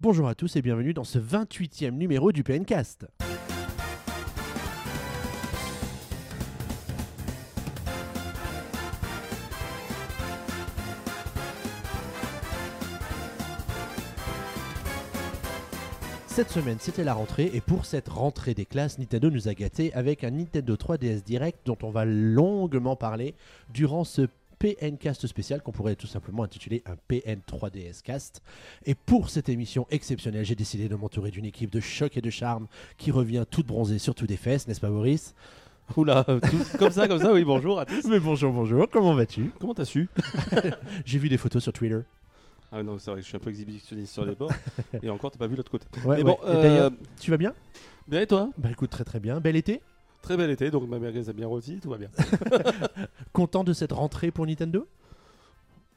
Bonjour à tous et bienvenue dans ce 28e numéro du PNcast. Cette semaine, c'était la rentrée et pour cette rentrée des classes, Nintendo nous a gâtés avec un Nintendo 3DS Direct dont on va longuement parler durant ce PNcast spécial qu'on pourrait tout simplement intituler un PN 3DS Cast. Et pour cette émission exceptionnelle, j'ai décidé de m'entourer d'une équipe de choc et de charme qui revient toute bronzée sur tout des fesses, n'est-ce pas Boris Oula, tout- comme ça, comme ça, oui, bonjour à tous. Mais bonjour, bonjour, comment vas-tu? Comment t'as su? J'ai vu des photos sur Twitter. Ah non, c'est vrai que je suis un peu exhibitionniste sur les bords. et encore, t'as pas vu l'autre côté. Ouais, Mais ouais. bon, euh, tu vas bien? Bien et toi? Bah écoute, très très bien. Bel été? Très bel été, donc ma merguez a bien rôti, tout va bien. Content de cette rentrée pour Nintendo?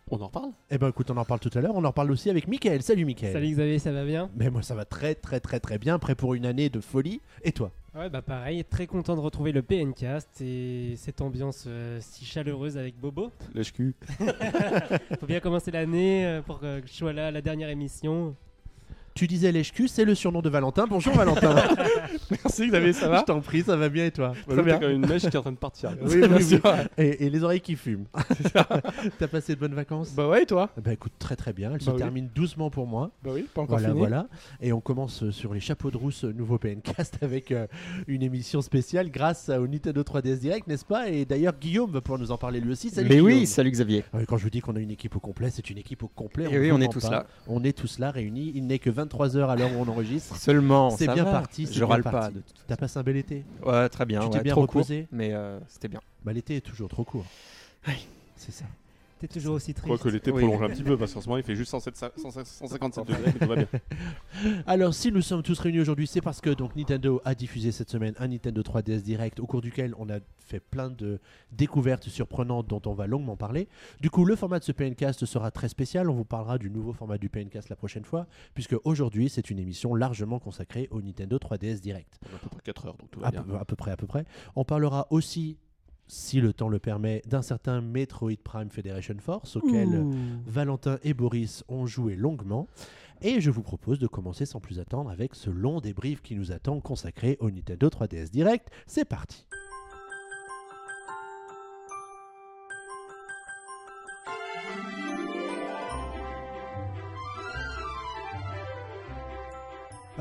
On en reparle? Eh ben écoute, on en parle tout à l'heure. On en parle aussi avec Mickaël. Salut Mickaël. Salut Xavier, ça va bien? Mais moi ça va très très très très bien, prêt pour une année de folie. Et toi? Ouais, bah pareil, très content de retrouver le PNcast et cette ambiance euh, si chaleureuse avec Bobo. Lèche cul. Faut bien commencer l'année euh, pour que je sois là à la dernière émission. Tu disais lèche-cul, c'est le surnom de Valentin. Bonjour Valentin. Merci Xavier, ça Je t'en prie, ça va bien et toi Très bien. comme une mèche qui est en train de partir. Oui, oui, oui. Et, et les oreilles qui fument. T'as passé de bonnes vacances Bah ouais, et toi Bah écoute, très très bien. Elles se Bah oui. terminent doucement pour moi. Bah oui, pas encore Voilà, fini. voilà. Et on commence euh, sur les chapeaux de rousse euh, nouveau PNcast avec euh, une émission spéciale grâce au Nintendo 3DS Direct, n'est-ce pas? Et d'ailleurs, Guillaume va pouvoir nous en parler lui aussi. Salut Mais oui, salut Xavier. Quand je vous dis qu'on a une équipe au complet, c'est une équipe au complet. Et oui, on est tous pas. là. On est tous là réunis. Il n'est que 23h à l'heure où on enregistre. Seulement, C'est bien va. parti, Je bien râle parti. pas. De toute T'as passé un bel été. Ouais, très bien. Tu t'es ouais, bien trop reposé court, mais euh, c'était bien. Bah l'été est toujours trop court. Oui. C'est ça. T'es toujours aussi triste. Quoique l'été Oui. prolonge un petit peu, parce qu'en ce moment il fait juste 107 107 157 degrés, mais tout va bien. Alors, si nous sommes tous réunis aujourd'hui, c'est parce que donc Nintendo a diffusé cette semaine un Nintendo 3DS Direct au cours duquel on a fait plein de découvertes surprenantes dont on va longuement parler. Du coup, le format de ce PNcast sera très spécial. On vous parlera du nouveau format du PNcast la prochaine fois, puisque aujourd'hui, c'est une émission largement consacrée au Nintendo 3DS Direct. À peu près 4 heures, donc tout va À bien. peu, à peu près, à peu près. On parlera aussi, si le temps le permet, d'un certain Metroid Prime Federation Force auquel Ouh. Valentin et Boris ont joué longuement. Et je vous propose de commencer sans plus attendre avec ce long débrief qui nous attend consacré au Nintendo 3DS Direct. C'est parti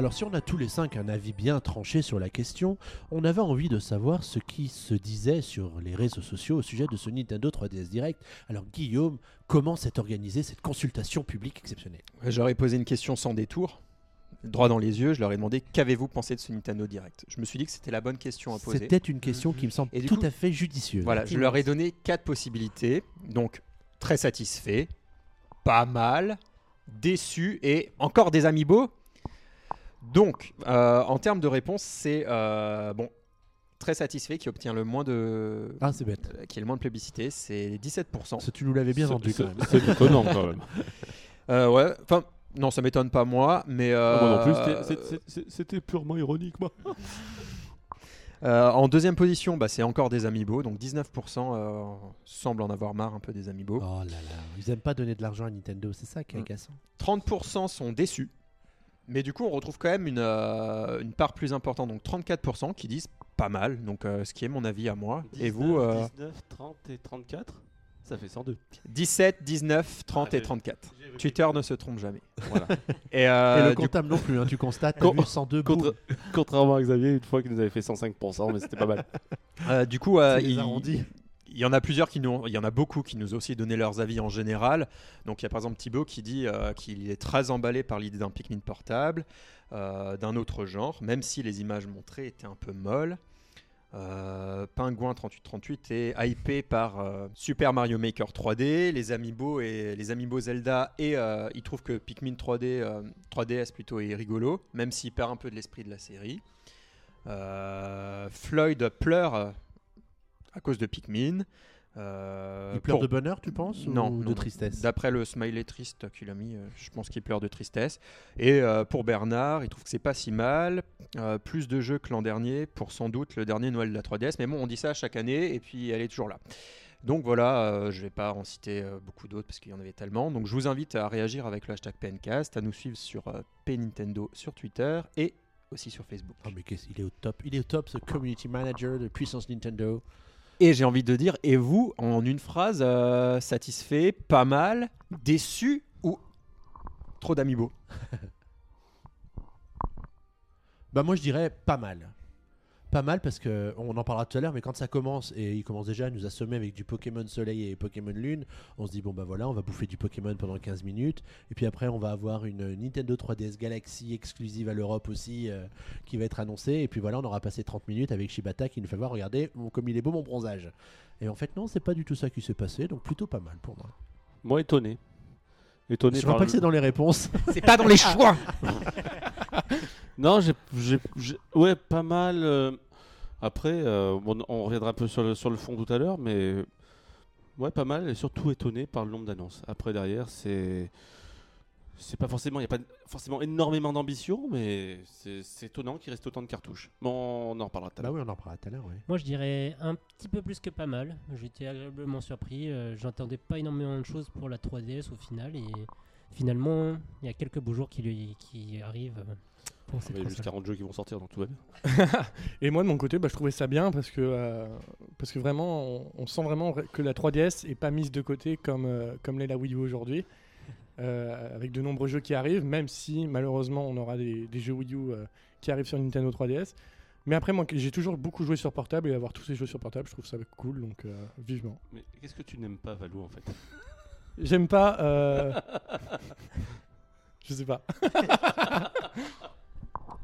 Alors si on a tous les cinq un avis bien tranché sur la question, on avait envie de savoir ce qui se disait sur les réseaux sociaux au sujet de ce Nintendo 3DS Direct. Alors Guillaume, comment s'est organisée cette consultation publique exceptionnelle? J'aurais posé une question sans détour, droit dans les yeux. Je leur ai demandé qu'avez-vous pensé de ce Nintendo Direct? Je me suis dit que c'était la bonne question à poser. C'était une question qui me semble tout coup- à fait judicieuse. Voilà, je leur ai donné quatre possibilités. Donc, très satisfait, pas mal, déçu et encore des amiibo. Donc, euh, en termes de réponse, c'est euh, bon, très satisfait qui obtient le moins de, Ah, c'est bête. euh, qui est le moins de plébiscité, c'est 17%. Ça, tu nous l'avais bien C'est- vendu c'est- quand même. C'est étonnant quand même. Euh, ouais, enfin, non, ça m'étonne pas moi, mais euh, Ah, Moi non plus, c'était- c'est- c'est- c'est- c'était purement ironique, moi. euh, en deuxième position, bah, c'est encore des amiibo, donc 19% euh, semblent en avoir marre un peu des amiibo. Oh là là, ils aiment pas donner de l'argent à Nintendo, c'est ça qui est Mm. agaçant. 30% sont déçus. Mais du coup, on retrouve quand même une, euh, une part plus importante, donc 34% qui disent pas mal, donc euh, ce qui est mon avis à moi. Et vous, euh, 19, 30 et 34 Ça fait 102. 17, 19, 30 Ah, et j'ai- 34. Twitter ne se trompe jamais. Voilà. Et, euh, Et le comptable non plus, hein, tu constates, Con- vu 102 boum. Contra- Contrairement à Xavier, une fois qu'il nous avait fait 105%, mais c'était pas mal. euh, du coup, euh, il. Il y en a plusieurs qui nous, il y en a beaucoup qui nous ont aussi donné leurs avis en général. Donc il y a par exemple Thibaut qui dit euh, qu'il est très emballé par l'idée d'un Pikmin portable, euh, d'un autre genre, même si les images montrées étaient un peu molles. Euh, Pingouin 3838 est hypé par Super Mario Maker 3D, les Amiibo et les Zelda et il trouve que Pikmin 3D, euh, 3DS plutôt est rigolo, même s'il perd un peu de l'esprit de la série. Floyd pleure à cause de Pikmin. Euh, Il pleure pour- de bonheur, tu penses non, Ou de non. tristesse D'après le smiley triste qu'il a mis, euh, je pense qu'il pleure de tristesse. Et euh, pour Bernard, il trouve que c'est pas si mal. Euh, plus de jeux que l'an dernier, pour sans doute le dernier Noël de la 3DS. Mais bon, on dit ça chaque année et puis elle est toujours là. Donc voilà, euh, je vais pas en citer euh, beaucoup d'autres parce qu'il y en avait tellement. Donc je vous invite à réagir avec le hashtag PNcast, à nous suivre sur euh, PNintendo sur Twitter et aussi sur Facebook. Oh, mais qu'est-ce- il est au top. Il est au top, ce community manager de puissance Nintendo. Et j'ai envie de dire, et vous, en une phrase, euh, satisfait, pas mal, déçu ou trop d'amiibo? Bah moi je dirais pas mal. Pas mal parce que on en parlera tout à l'heure, mais quand ça commence et il commence déjà à nous assommer avec du Pokémon Soleil et Pokémon Lune, on se dit bon bah voilà, on va bouffer du Pokémon pendant 15 minutes et puis après on va avoir une Nintendo 3DS Galaxy exclusive à l'Europe aussi euh, qui va être annoncée et puis voilà, on aura passé 30 minutes avec Shibata qui nous fait voir regardez mon- comme il est beau mon bronzage. Et en fait non, c'est pas du tout ça qui s'est passé, donc plutôt pas mal pour moi. Moi, étonné. Étonné Je vois par pas le- que c'est dans les réponses. C'est pas dans les choix Non, j'ai, j'ai- j'ai- ouais, pas mal. euh, Après, euh, bon, on reviendra un peu sur le, sur le fond tout à l'heure, mais ouais, pas mal et surtout étonné par le nombre d'annonces. Après, derrière, c'est. C'est pas forcément, il n'y a pas forcément énormément d'ambition, mais c'est, c'est étonnant qu'il reste autant de cartouches. Bon, on en reparlera tout à bah l'heure. oui, on en parlera tout à l'heure, oui. Moi, je dirais un petit peu plus que pas mal. J'étais agréablement surpris. euh, J'attendais pas énormément de choses pour la 3DS au final. Et finalement, il y a quelques beaux jours qui, lui- qui arrivent euh, pour cette Il y a juste console. 40 jeux qui vont sortir, donc tout va bien. Et moi de mon côté, bah, je trouvais ça bien parce que, euh, parce que vraiment, on, on sent vraiment que la 3DS est pas mise de côté comme, euh, comme l'est la Wii U aujourd'hui. Euh, avec de nombreux jeux qui arrivent, même si malheureusement on aura des, des jeux Wii U qui arrivent sur Nintendo 3DS. Mais après, moi j'ai toujours beaucoup joué sur portable et avoir tous ces jeux sur portable, je trouve ça cool, donc vivement. Mais qu'est-ce que tu n'aimes pas, Valou, en fait? J'aime pas. je sais pas.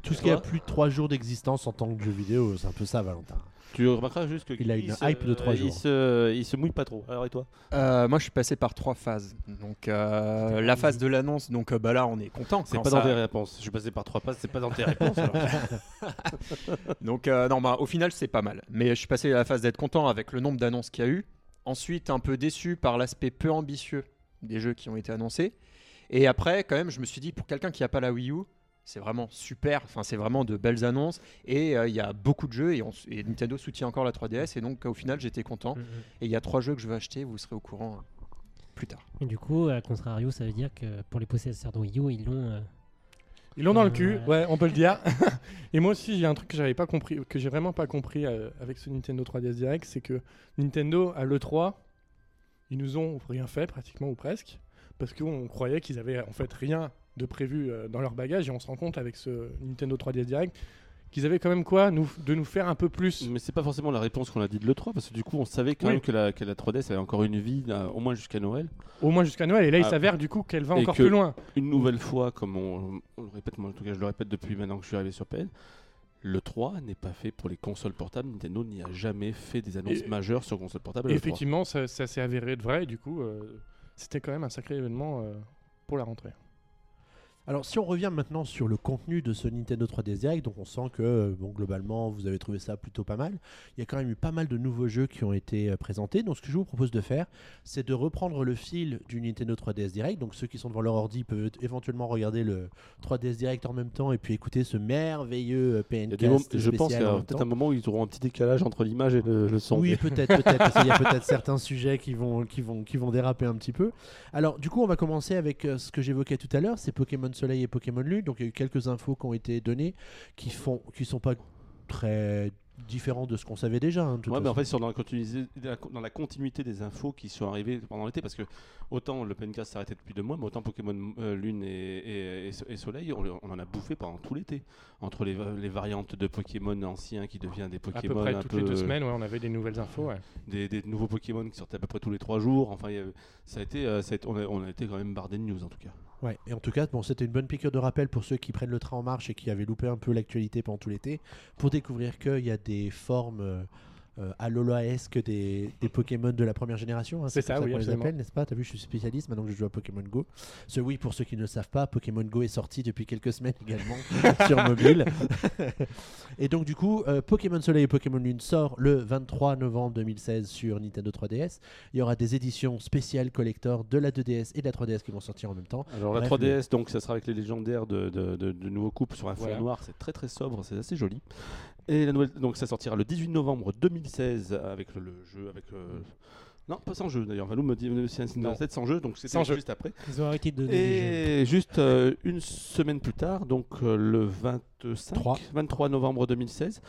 Tout ce qui a plus de 3 jours d'existence en tant que jeu vidéo, c'est un peu ça Valentin. Tu remarqueras juste qu'il Il a une hype de trois jours. Il se, il se mouille pas trop. Alors, et toi? Euh, Moi, je suis passé par trois phases. Donc, euh, la phase de l'annonce, donc euh, bah là, on est content. C'est quand pas ça- dans tes réponses. Je suis passé par trois passes, c'est pas dans tes réponses. alors. Donc, euh, non, bah, au final, c'est pas mal. Mais je suis passé à la phase d'être content avec le nombre d'annonces qu'il y a eu. Ensuite, un peu déçu par l'aspect peu ambitieux des jeux qui ont été annoncés. Et après, quand même, je me suis dit, pour quelqu'un qui n'a pas la Wii U, c'est vraiment super. Enfin, c'est vraiment de belles annonces. Et euh, il y a beaucoup de jeux. Et, on- et Nintendo soutient encore la 3DS. Et donc, au final, j'étais content. Mhm. Et il y a trois jeux que je vais acheter. Vous serez au courant euh, plus tard. Et du coup, à contrario, ça veut dire que pour les possesseurs de Wii U, ils l'ont. euh, Ils l'ont dans le cul, ouais, on peut le dire. et moi aussi, il y a un truc que j'avais pas compris, que j'ai vraiment pas compris euh, avec ce Nintendo 3DS Direct, c'est que Nintendo à l'E3, ils nous ont rien fait pratiquement ou presque, parce qu'on croyait qu'ils avaient en fait rien de prévu euh, dans leur bagage, et on se rend compte avec ce Nintendo 3DS Direct qu'ils avaient quand même quoi nous, de nous faire un peu plus. Mais c'est pas forcément la réponse qu'on a dit de l'E3, parce que du coup, on savait quand Oui. même que la, que la 3DS avait encore une vie, là, au moins jusqu'à Noël. Au moins jusqu'à Noël, et là il Ah. s'avère du coup qu'elle va encore que- plus loin. Une nouvelle fois, comme on, on le répète, moi en tout cas je le répète depuis maintenant que je suis arrivé sur PN, le 3 n'est pas fait pour les consoles portables. Nintendo n'y a jamais fait des annonces Et- majeures sur console portable. à Et l'E3. effectivement, ça, ça s'est avéré de vrai, du coup, euh, c'était quand même un sacré événement euh, pour la rentrée. Alors, si on revient maintenant sur le contenu de ce Nintendo 3DS Direct, donc on sent que, euh, bon, globalement, vous avez trouvé ça plutôt pas mal. Il y a quand même eu pas mal de nouveaux jeux qui ont été euh, présentés. Donc, ce que je vous propose de faire, c'est de reprendre le fil du Nintendo 3DS Direct. Donc, ceux qui sont devant leur ordi peuvent éventuellement regarder le 3DS Direct en même temps et puis écouter ce merveilleux euh, Il moments- je pense qu'il y a peut-être un moment où ils auront un petit décalage entre l'image et le, le son. Oui, mais- peut-être, peut-être, qu'il y a peut-être certains sujets qui vont, qui, vont, qui vont déraper un petit peu. Alors, du coup, on va commencer avec ce que j'évoquais tout à l'heure, c'est Pokémon Soleil et Pokémon Lune. Donc, il y a eu quelques infos qui ont été données qui font, qui sont pas très différents de ce qu'on savait déjà. hein, Ouais, mais en fait, ils sont dans la, continuité, dans la continuité des infos qui sont arrivées pendant l'été. Parce que autant le Pencast s'est arrêté depuis deux mois, mais autant Pokémon euh, Lune et, et- et So- et Soleil, on, le- on en a bouffé pendant tout l'été. Entre les, va- les variantes de Pokémon anciens qui deviennent des À peu Pokémon près un toutes peu, les deux semaines, ouais, on avait des nouvelles infos. ouais. des, des nouveaux Pokémon qui sortaient à peu près tous les trois jours. Enfin, il y avait- ça a été, euh, ça a été- on, a, on a été quand même bardé de news en tout cas. Ouais, et en tout cas, bon, c'était une bonne piqûre de rappel pour ceux qui prennent le train en marche et qui avaient loupé un peu l'actualité pendant tout l'été, pour découvrir qu'il y a des formes euh, euh, Alola-esque des, des Pokémon de la première génération. hein, C'est comme ça, oui, qu'on les appelle, n'est-ce pas? T'as vu, je suis spécialiste maintenant que je joue à Pokémon Go. Ce oui, pour ceux qui ne le savent pas, Pokémon Go est sorti depuis quelques semaines également sur mobile. et donc, du coup, euh, Pokémon Soleil et Pokémon Lune sort le 23 novembre 2016 sur Nintendo 3DS. Il y aura des éditions spéciales collector de la 2DS et de la 3DS qui vont sortir en même temps. Alors la Bref, 3DS, donc ça sera avec les légendaires de, de, de- de nouveaux couples sur un fond Voilà. noir, c'est très très sobre, c'est assez joli. Et la nouvelle, donc ça sortira le 18 novembre 2016 avec le, le jeu, avec euh, Non, pas sans jeu d'ailleurs. Valou me dit c'est un Non. 7 sans jeu, donc c'était Sans jeu. juste après. Ils ont arrêté de. Et juste euh, une semaine plus tard, donc euh, le 25, Trois. 23 novembre 2016,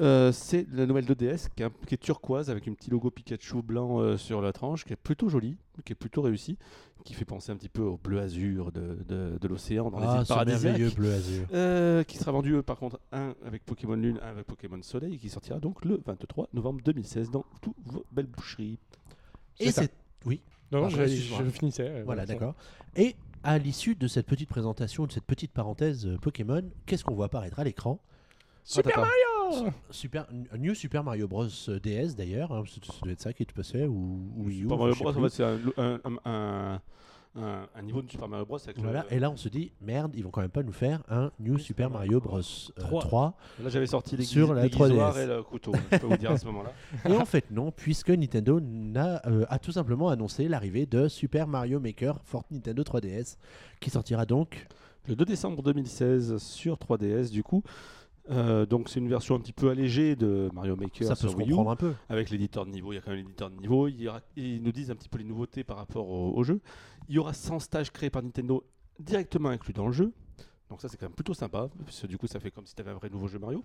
euh, c'est la nouvelle 2DS qui est, un- qui est turquoise avec un petit logo Pikachu blanc euh, sur la tranche, qui est plutôt joli, qui est plutôt réussi, qui fait penser un petit peu au bleu azur de, de- de l'océan dans les Ah, îles ce merveilleux paradisiaques. bleu azur. Euh, qui sera vendu euh, par contre un avec Pokémon Lune, un avec Pokémon Soleil, qui sortira donc le 23 novembre 2016 dans toutes vos belles boucheries. Et C'est oui, Non, non, Pardon, je, finissais. euh, voilà, d'accord. Et à l'issue de cette petite présentation, de cette petite parenthèse euh, Pokémon, qu'est-ce qu'on voit apparaître à l'écran? Super Mario Super, un New Super Mario Bros euh, DS d'ailleurs, hein, ça doit être ça qui te passait ou, ou Super Mario Bros, en fait, c'est un, un- un- un- un- un niveau de Super Mario Bros. Avec le- Voilà, et là on se dit merde, ils vont quand même pas nous faire un New Super Mario Bros euh, Trois. 3. Là, j'avais sorti les, Sur la l'aiguisoire 3DS. et le couteau, je peux vous dire à ce moment-là. Et en fait non, puisque Nintendo euh, a tout simplement annoncé l'arrivée de Super Mario Maker for Nintendo 3DS, qui sortira donc Le 2 décembre 2016 sur 3DS, du coup. Euh, donc, c'est une version un petit peu allégée de Mario Maker ça peut sur se Wii U. comprendre un peu. avec l'éditeur de niveau. Il y a quand même l'éditeur de niveau. Il y aura- ils nous disent un petit peu les nouveautés par rapport au, au jeu. Il y aura 100 stages créés par Nintendo directement inclus dans le jeu. Donc ça c'est quand même plutôt sympa, parce que du coup ça fait comme si tu avais un vrai nouveau jeu Mario.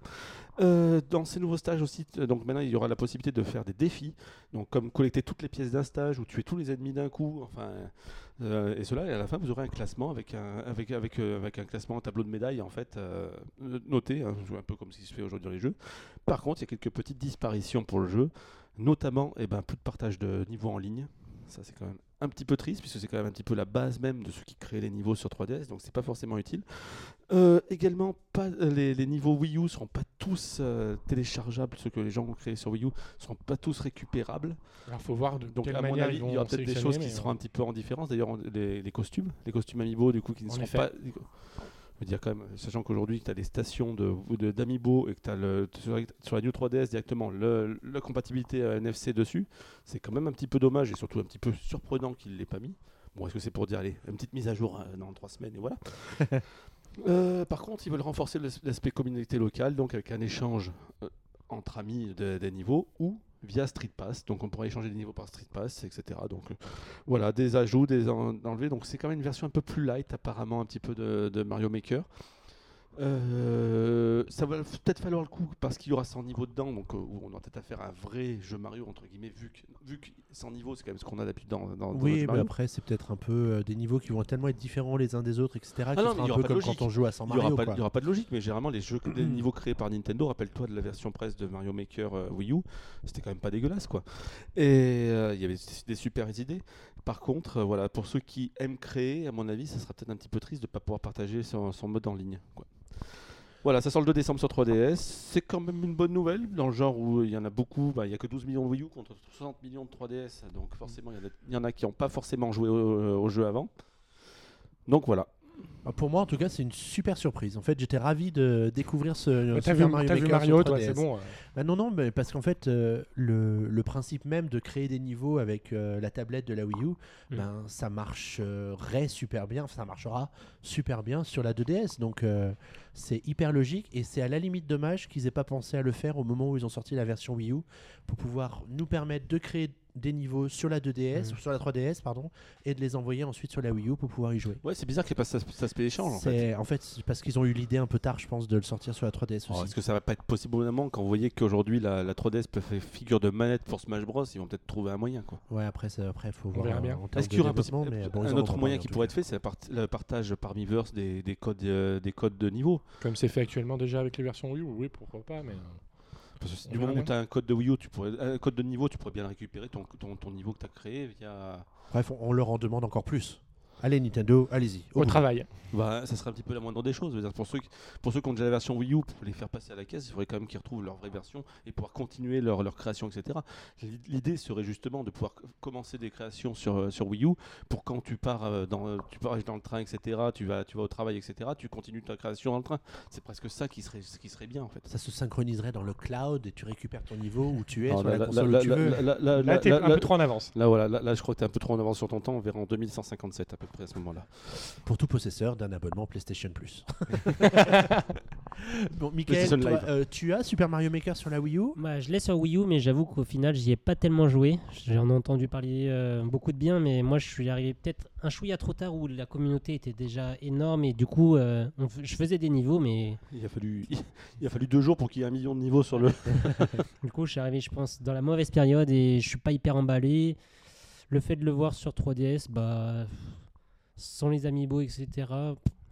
Euh, dans ces nouveaux stages aussi, donc maintenant il y aura la possibilité de faire des défis, donc comme collecter toutes les pièces d'un stage ou tuer tous les ennemis d'un coup, enfin euh, et cela et à la fin vous aurez un classement avec un avec avec euh, avec un classement un tableau de médailles en fait noté, hein, un peu comme ce qui se fait aujourd'hui dans les jeux. Par contre il y a quelques petites disparitions pour le jeu, notamment eh ben plus de partage de niveau en ligne. Ça c'est quand même un petit peu triste puisque c'est quand même un petit peu la base même de ce qui crée les niveaux sur 3DS, donc c'est pas forcément utile. Euh, également, pas, euh, les, les niveaux Wii U seront pas tous euh, téléchargeables, ceux que les gens ont créés sur Wii U seront pas tous récupérables. Alors, faut voir de Donc quelle à mon manière avis, il y aura peut-être des choses qui seront un petit peu en différence. D'ailleurs, les, les costumes, les costumes amiibo du coup qui ne En seront effet. pas. Dire quand même, sachant qu'aujourd'hui tu as des stations de d'amiibo et que tu as le, sur, la- sur la New 3DS directement le, la compatibilité NFC dessus, c'est quand même un petit peu dommage et surtout un petit peu surprenant qu'il ne l'ait pas mis. Bon, est-ce que c'est pour dire, allez, une petite mise à jour euh, dans trois semaines et voilà. Euh, par contre, ils veulent renforcer l'as- l'aspect communauté locale, donc avec un échange euh, entre amis de- des niveaux ou via Street Pass. Donc on pourra échanger des niveaux par Street Pass, etc. Donc euh, voilà, des ajouts, des en- enlevés. Donc c'est quand même une version un peu plus light apparemment, un petit peu de Mario Maker. Euh, ça va peut-être falloir le coup parce qu'il y aura 100 niveaux dedans, donc euh, on aura peut-être à faire un vrai jeu Mario entre guillemets, vu que, vu que 100 niveaux c'est quand même ce qu'on a d'habitude dans, dans, dans Oui, mais après c'est peut-être un peu euh, des niveaux qui vont tellement être différents les uns des autres, etc. qui non, mais il y un aura peu pas comme quand on joue à 100 Il n'y aura, Mario. il y aura pas de logique, mais généralement, les, jeux, niveaux créés par Nintendo, rappelle-toi de la version presse de Mario Maker Wii U, c'était quand même pas dégueulasse, quoi. Et il y avait des, des super idées. Par contre, voilà, pour ceux qui aiment créer, à mon avis, ça sera peut-être un petit peu triste de ne pas pouvoir partager son, son mode en ligne, quoi. Voilà, ça sort le 2 décembre sur 3DS. C'est quand même une bonne nouvelle, dans le genre où il y en a beaucoup. bah, Il y a que 12 millions de Wii U contre 60 millions de 3DS. Donc forcément, il y en a- qui n'ont pas forcément joué au, au jeu avant. Donc voilà. Ah, Pour moi, en tout cas, c'est une super surprise. En fait, j'étais ravi de découvrir ce T'as Super vu Mario vu Mario, toi, 3DS. c'est bon. Bah non, non, mais parce qu'en fait, euh, le, le principe même de créer des niveaux avec euh, la tablette de la Wii U, Mm. ben, ça marcherait super bien, ça marchera super bien sur la 2DS. Donc, euh, c'est hyper logique et c'est à la limite dommage qu'ils aient pas pensé à le faire au moment où ils ont sorti la version Wii U pour pouvoir nous permettre de créer des niveaux sur la 2DS, Mm. ou sur la 3DS, pardon, et de les envoyer ensuite sur la Wii U pour pouvoir y jouer. Ouais, c'est bizarre qu'il n'y ait pas cet cet aspect échange en fait. C'est en fait parce qu'ils ont eu l'idée un peu tard, je pense, de le sortir sur la 3DS Oh, aussi. Est-ce que ça va pas être possible au moment quand vous voyez qu'aujourd'hui la, la 3DS peut faire figure de manette pour Smash Bros Ils vont peut-être trouver un moyen quoi. Ouais, après, ça- après, faut voir. euh, Est-ce qu'il y aura mais bon, un autre moyen qui pourrait cas. être fait C'est part- le partage par Miiverse des, des codes, euh, des codes de niveau. Comme c'est fait actuellement déjà avec les versions Wii U, oui, pourquoi pas, mais. Parce que du moment où tu as un code de Wii U, tu pourrais, un code de niveau, tu pourrais bien le récupérer ton, ton, ton niveau que tu as créé via. Bref, on, on leur en demande encore plus. Allez, Nintendo, allez-y. Au travail. Bah, ça serait un petit peu la moindre des choses. Pour, ceux qui, pour ceux qui ont déjà la version Wii U, pour les faire passer à la caisse, il faudrait quand même qu'ils retrouvent leur vraie version et pouvoir continuer leur, leur création, etc. L'i- L'idée serait justement de pouvoir commencer des créations sur, euh, sur Wii U pour quand tu pars, euh, dans, euh, tu pars dans le train, etc., tu vas, tu vas au travail, etc., tu continues ta création dans le train. C'est presque ça qui serait, qui serait bien en fait. Ça se synchroniserait dans le cloud et tu récupères ton niveau où tu es Alors, sur là, la console là, où tu là, veux. là, là, là, Là, t'es là, un là, peu trop en avance. Là, voilà, là, là, je crois que tu es un peu trop en avance sur ton temps. On verra en 2157 à peu près à ce moment-là. Pour tout possesseur d'un abonnement PlayStation Plus. Bon, Michael, PlayStation toi, Live. euh, tu as Super Mario Maker sur la Wii U? Bah, je l'ai sur Wii U, mais j'avoue qu'au final, j'y ai pas tellement joué. J'en ai entendu parler euh, beaucoup de bien, mais moi, je suis arrivé peut-être un chouïa trop tard où la communauté était déjà énorme et du coup, euh, on f- je faisais des niveaux, mais Il a fallu, il a fallu deux jours pour qu'il y ait un million de niveaux sur le. du coup, je suis arrivé, je pense, dans la mauvaise période et je suis pas hyper emballé. Le fait de le voir sur 3DS, bah, sans les amiibo, etc.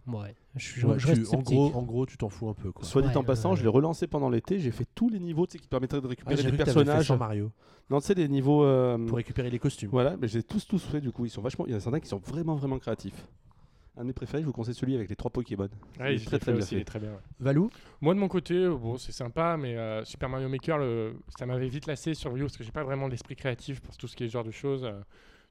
Ouais, je, suis- Ouais, je tu- reste en, gros, en gros, tu t'en fous un peu. Quoi. Soit dit Ouais, en passant, ouais. je l'ai relancé pendant l'été. J'ai fait tous les niveaux qui permettraient de Ah, récupérer des personnages. sans Mario Non, tu sais, des niveaux. euh, pour récupérer les costumes. Voilà, mais j'ai tous tous fait du coup. Ils sont vachement. Il y en a certains qui sont vraiment vraiment créatifs. Un de mes préférés, je vous conseille celui avec les trois Pokémon. Ouais, Il très, très bien aussi, il fait. est très bien. ouais. Valou? Moi de mon côté, bon, c'est sympa, mais euh, Super Mario Maker, le- ça m'avait vite lassé sur Wii U parce que j'ai pas vraiment l'esprit créatif pour tout ce qui est ce genre de choses. euh.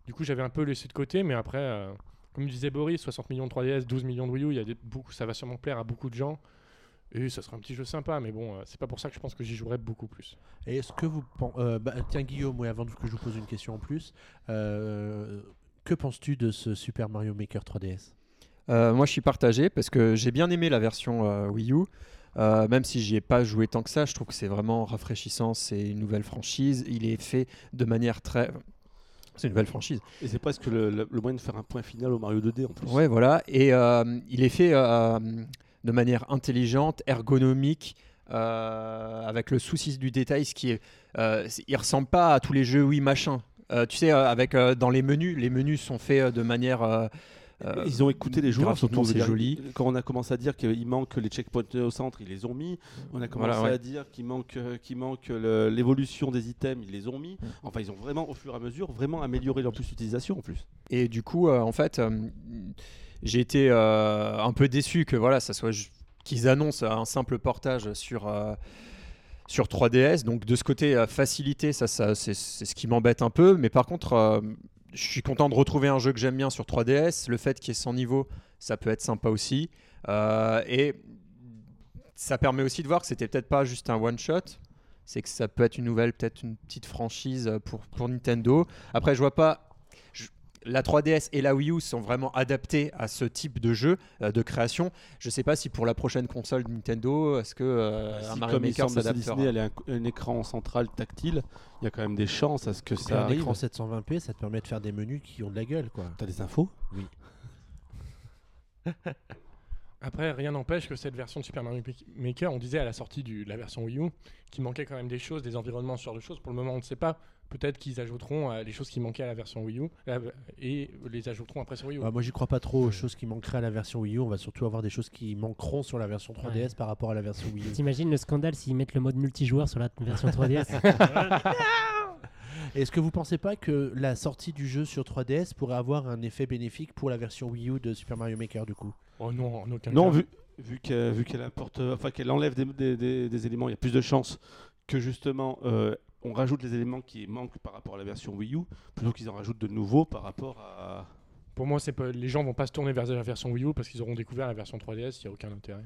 du coup, j'avais un peu laissé de côté, mais après, euh, comme disait Boris, 60 millions de 3DS, 12 millions de Wii U, il y a des, beaucoup, ça va sûrement plaire à beaucoup de gens. Et ça sera un petit jeu sympa, mais bon, euh, c'est pas pour ça que je pense que j'y jouerai beaucoup plus. Et Est-ce que vous pen- euh, bah, tiens Guillaume, ouais, avant que je vous pose une question en plus, euh, que penses-tu de ce Super Mario Maker 3DS Euh, moi, je suis partagé parce que j'ai bien aimé la version euh, Wii U. Euh, même si j'y ai pas joué tant que ça, je trouve que c'est vraiment rafraîchissant. C'est une nouvelle franchise. Il est fait de manière très. C'est une nouvelle franchise. Et c'est presque le, le- le moyen de faire un point final au Mario 2D en plus. Ouais, voilà. Et euh, il est fait euh, de manière intelligente, ergonomique, euh, avec le souci du détail, ce qui est. Il ressemble pas à tous les jeux oui machin. Tu sais, avec dans les menus, les menus sont faits de manière. Euh, Ils ont écouté les joueurs, surtout. c'est joli. Quand on a commencé à dire qu'il manque les checkpoints au centre, ils les ont mis. On a commencé Voilà, ouais. à dire qu'il manque, euh, qu'il manque le- l'évolution des items, ils les ont mis. Mm. Enfin, ils ont vraiment, au fur et à mesure, vraiment amélioré leur plus l'utilisation en plus. Et du coup, euh, en fait, euh, j'ai été euh, un peu déçu que voilà, ça soit qu'ils annoncent un simple portage sur euh, sur 3DS. Donc de ce côté, facilité, ça, ça c'est c'est ce qui m'embête un peu. Mais par contre, euh, je suis content de retrouver un jeu que j'aime bien sur 3DS. Le fait qu'il ait 100 niveaux, ça peut être sympa aussi. Euh, et ça permet aussi de voir que c'était peut-être pas juste un one shot. C'est que ça peut être une nouvelle, peut-être une petite franchise pour, pour Nintendo. Après, je vois pas. La 3DS et la Wii U sont vraiment adaptés à ce type de jeu euh, de création. Je sais pas si pour la prochaine console de Nintendo, est-ce que euh, un Si, Mario Maker s'adaptera Disney, elle a un, un écran central tactile, il y a quand même des chances à ce que Et ça un arrive. écran 720p, ça te permet de faire des menus qui ont de la gueule, quoi. T'as des infos? Après, rien n'empêche que cette version de Super Mario Maker, on disait à la sortie de la version Wii U, qu'il manquait quand même des choses, des environnements, ce genre de choses. Pour le moment, on ne sait pas. Peut-être qu'ils ajouteront euh, les choses qui manquaient à la version Wii U euh, et les ajouteront après sur Wii U. Ah, moi, j'y crois pas trop aux choses qui manqueraient à la version Wii U. On va surtout avoir des choses qui manqueront sur la version 3DS Ouais. par rapport à la version Wii U. T'imagines le scandale s'ils mettent le mode multijoueur sur la version 3DS Est-ce que vous pensez pas que la sortie du jeu sur 3DS pourrait avoir un effet bénéfique pour la version Wii U de Super Mario Maker du coup? Oh non, en aucun Non, cas. vu, vu qu'elle vu qu'elle apporte, enfin qu'elle enlève des, des- des- des éléments, il y a plus de chances que justement euh, on rajoute les éléments qui manquent par rapport à la version Wii U, plutôt qu'ils en rajoutent de nouveaux par rapport à. Pour moi, c'est pas... les gens vont pas se tourner vers la version Wii U parce qu'ils auront découvert la version 3DS, il n'y a aucun intérêt.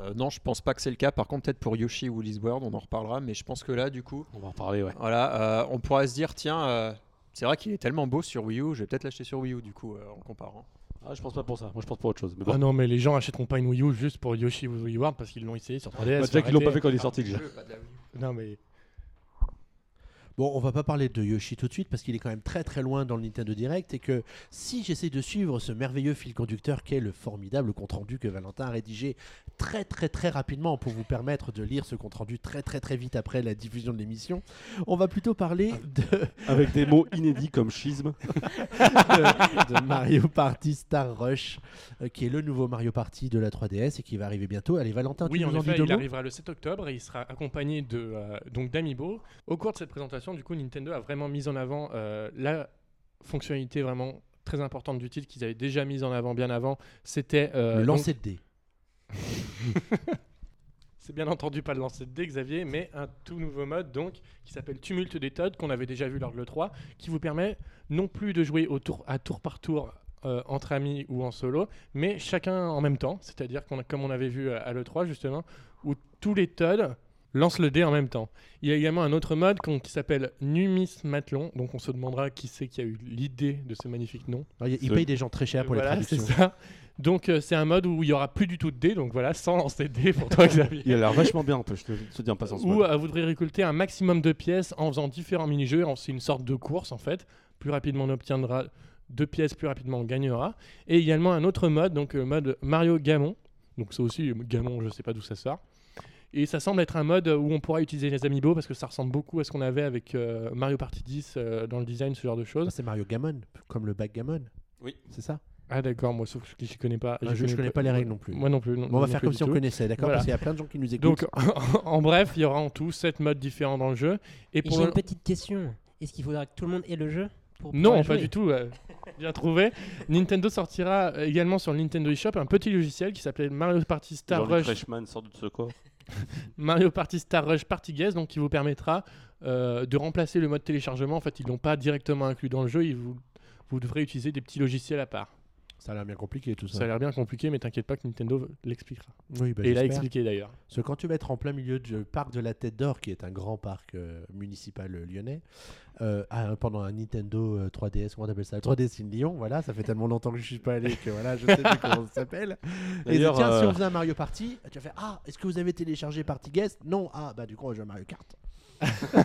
Euh, Non, je pense pas que c'est le cas. Par contre, peut-être pour Yoshi ou Woolly's World, on en reparlera. Mais je pense que là, du coup, On va en parler, ouais. voilà, euh, on pourrait se dire tiens, euh, c'est vrai qu'il est tellement beau sur Wii U, je vais peut-être l'acheter sur Wii U du coup euh, en comparant. Ah, je pense pas pour ça. Moi, je pense pour autre chose. Mais bon. Ah non, mais les gens achèteront pas une Wii U juste pour Yoshi Woolly World parce qu'ils l'ont essayé sur 3DS. Bah, déjà qu'ils l'ont pas fait quand il est sorti déjà. Non, mais Bon, on va pas parler de Yoshi tout de suite parce qu'il est quand même très très loin dans le Nintendo Direct et que si j'essaie de suivre ce merveilleux fil conducteur qu'est le formidable compte rendu que Valentin a rédigé très très très rapidement pour vous permettre de lire ce compte rendu très très très vite après la diffusion de l'émission, on va plutôt parler de, Avec des mots inédits comme schisme. de, de Mario Party Star Rush euh, qui est le nouveau Mario Party de la 3DS et qui va arriver bientôt. Allez Valentin, oui, tu en nous en dis il mots? arrivera le 7 octobre et il sera accompagné de euh, donc d'Amiibo. Au cours de cette présentation, du coup, Nintendo a vraiment mis en avant euh, la fonctionnalité vraiment très importante du titre qu'ils avaient déjà mise en avant bien avant. C'était euh, le donc- lancer de dés. C'est bien entendu pas le lancer de dés, Xavier, mais un tout nouveau mode donc qui s'appelle Tumulte des Toads qu'on avait déjà vu lors de l'E3, qui vous permet non plus de jouer au tour, à tour par tour euh, entre amis ou en solo, mais chacun en même temps. C'est-à-dire qu'on comme on avait vu à, à l'E3 justement, où tous les Toads lancent le dé en même temps. Il y a également un autre mode qui s'appelle Numismatlon, donc on se demandera qui c'est qui a eu l'idée de ce magnifique nom. Alors, il paye des gens très cher pour voilà, les c'est traductions. ça. Donc euh, c'est un mode où il y aura plus du tout de dés, donc voilà, sans lancer de dés pour toi Xavier. Il a l'air vachement bien, je te, te dis en passant mode. euh, vous devrez récolter un maximum de pièces en faisant différents mini-jeux. C'est une sorte de course en fait. Plus rapidement on obtiendra deux pièces, plus rapidement on gagnera. Et également un autre mode, donc le mode Mario Gamon. Donc ça aussi, euh, Gamon, je sais pas d'où ça sort. Et ça semble être un mode où on pourra utiliser les amiibo parce que ça ressemble beaucoup à ce qu'on avait avec euh, Mario Party 10 euh, dans le design, ce genre de Ah, choses. C'est Mario Gammon, comme le backgammon. Oui. C'est ça? Ah d'accord, moi sauf que je ne connais pas. Ah, je- je connais pas les règles non plus. Moi non plus. non- Bon, On va faire comme si on connaissait, d'accord? Voilà. Parce qu'il y a plein de gens qui nous écoutent. Donc en bref, il y aura en tout 7 modes différents dans le jeu. Et Et pour j'ai le- une petite question. Est-ce qu'il faudra que tout le monde ait le jeu pour Non, pas du tout. euh, bien trouvé. Nintendo sortira également sur le Nintendo eShop un petit logiciel qui s'appelle Mario Party Star Genre Rush, Freshman sort de ce corps. Mario Party Star Rush Party Guest, donc qui vous permettra euh, de remplacer le mode téléchargement. En fait, ils l'ont pas directement inclus dans le jeu. Ils vous, vous devrez utiliser des petits logiciels à part. Ça a l'air bien compliqué tout ça. Ça a l'air bien compliqué, mais t'inquiète pas que Nintendo l'expliquera. Oui, bah, Et il a j'espère. expliqué d'ailleurs. Parce que quand tu vas être en plein milieu du parc de la Tête d'Or, qui est un grand parc euh, municipal euh, lyonnais, euh, pendant un Nintendo euh, 3DS, comment on appelle ça 3DS in Lyon, voilà, ça fait tellement longtemps que je suis pas allé que voilà, je sais plus comment ça s'appelle. Et tiens, si on faisait un Mario Party, tu vas faire Ah, est-ce que vous avez téléchargé Party Guest? Non, ah, bah du coup, on va jouer à Mario Kart.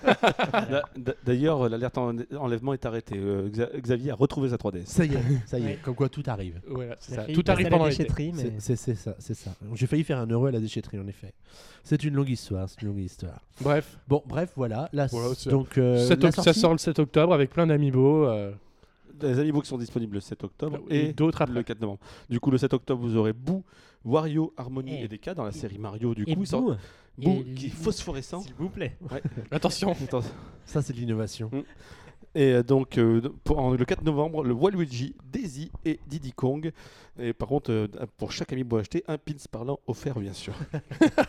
D'a- d'a- D'ailleurs, l'alerte en- enlèvement est arrêtée. Euh, Xa- Xavier a retrouvé sa 3DS. Ça y est, ça y est, Ouais. comme quoi tout arrive. Voilà, ça. Tout arrive la pendant l'été. déchetterie, mais C'est- ça, c'est ça. J'ai failli faire un euro à la déchetterie, en effet. C'est une longue histoire, c'est une longue histoire. Bref, Bon, bref, voilà. Donc, euh, 7 la oct- ça sort le 7 octobre avec plein d'amiibo euh, Des amiibo qui sont disponibles le 7 octobre et et d'autres le 4 novembre. Du coup, le 7 octobre, vous aurez Boo, Wario, Harmony Eh. et DK dans la série Mario. Du Et coup, Boo, Qui est phosphorescent. s'il vous plaît. Attention. Ça, c'est de l'innovation. Et euh, donc, euh, pour- en- le 4 novembre, le Waluigi, Daisy et Diddy Kong. Et par contre, euh, pour chaque amiibo acheté, un pins parlant offert, bien sûr.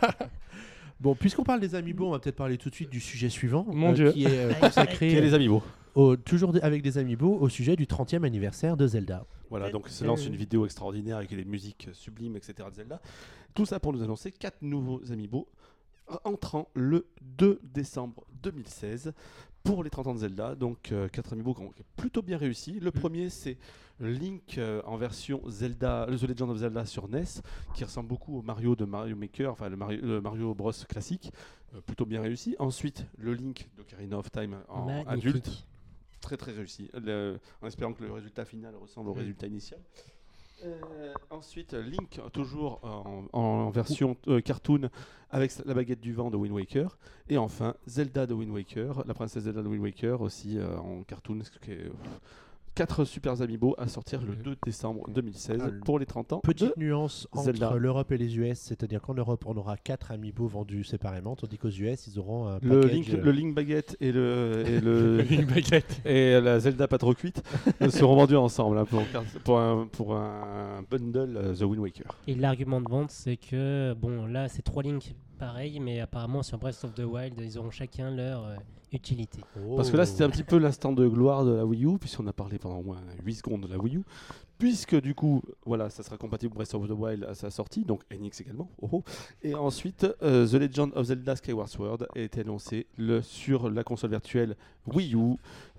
Bon, puisqu'on parle des amiibo, on va peut-être parler tout de suite du sujet suivant. Mon euh, Dieu. Qui est euh, consacré les amiibo au- toujours des- avec des amiibo au sujet du 30e anniversaire de Zelda. Voilà, donc se lance une vidéo extraordinaire avec des musiques sublimes, etc. de Zelda. Tout ça pour nous annoncer quatre nouveaux amiibo entrant le 2 décembre 2016 pour les 30 ans de Zelda. Donc euh, quatre amiibo qui ont plutôt bien réussi. Le premier c'est Link euh, en version Zelda, The Legend of Zelda sur NES, qui ressemble beaucoup au Mario de Mario Maker, enfin le Mario, le Mario Bros classique, euh, plutôt bien réussi. Ensuite le Link d'Ocarina of Time en Magnifique. adulte, très très réussi, Le- en espérant que le résultat final ressemble au Mm. résultat initial. Euh, ensuite, Link, toujours en, version euh, cartoon avec la baguette du vent de Wind Waker. Et enfin, Zelda de Wind Waker, la princesse Zelda de Wind Waker aussi euh, en cartoon. Euh, Quatre super amiibo à sortir le 2 décembre 2016 Ah, pour les 30 ans. Petite de- nuance entre Zelda. l'Europe et les US, c'est-à-dire qu'en Europe, on aura 4 amiibo vendus séparément, tandis qu'aux US, ils auront un le Link, euh, le Link baguette et le, et le, une baguette. et la Zelda pas trop cuite seront vendus ensemble hein, pour, pour, un, pour un bundle euh, The Wind Waker. Et l'argument de vente, c'est que, bon, là, c'est trois links pareils, mais apparemment, sur Breath of the Wild, ils auront chacun leur euh, utilité. Parce que là, c'était un petit peu l'instant de gloire de la Wii U, puisqu'on a parlé pendant au moins 8 secondes de la Wii U. Puisque du coup, voilà, ça sera compatible Breath of the Wild à sa sortie, donc Enix également. oh oh. Et ensuite, euh, The Legend of Zelda Skyward Sword a été annoncé le, sur la console virtuelle Wii U,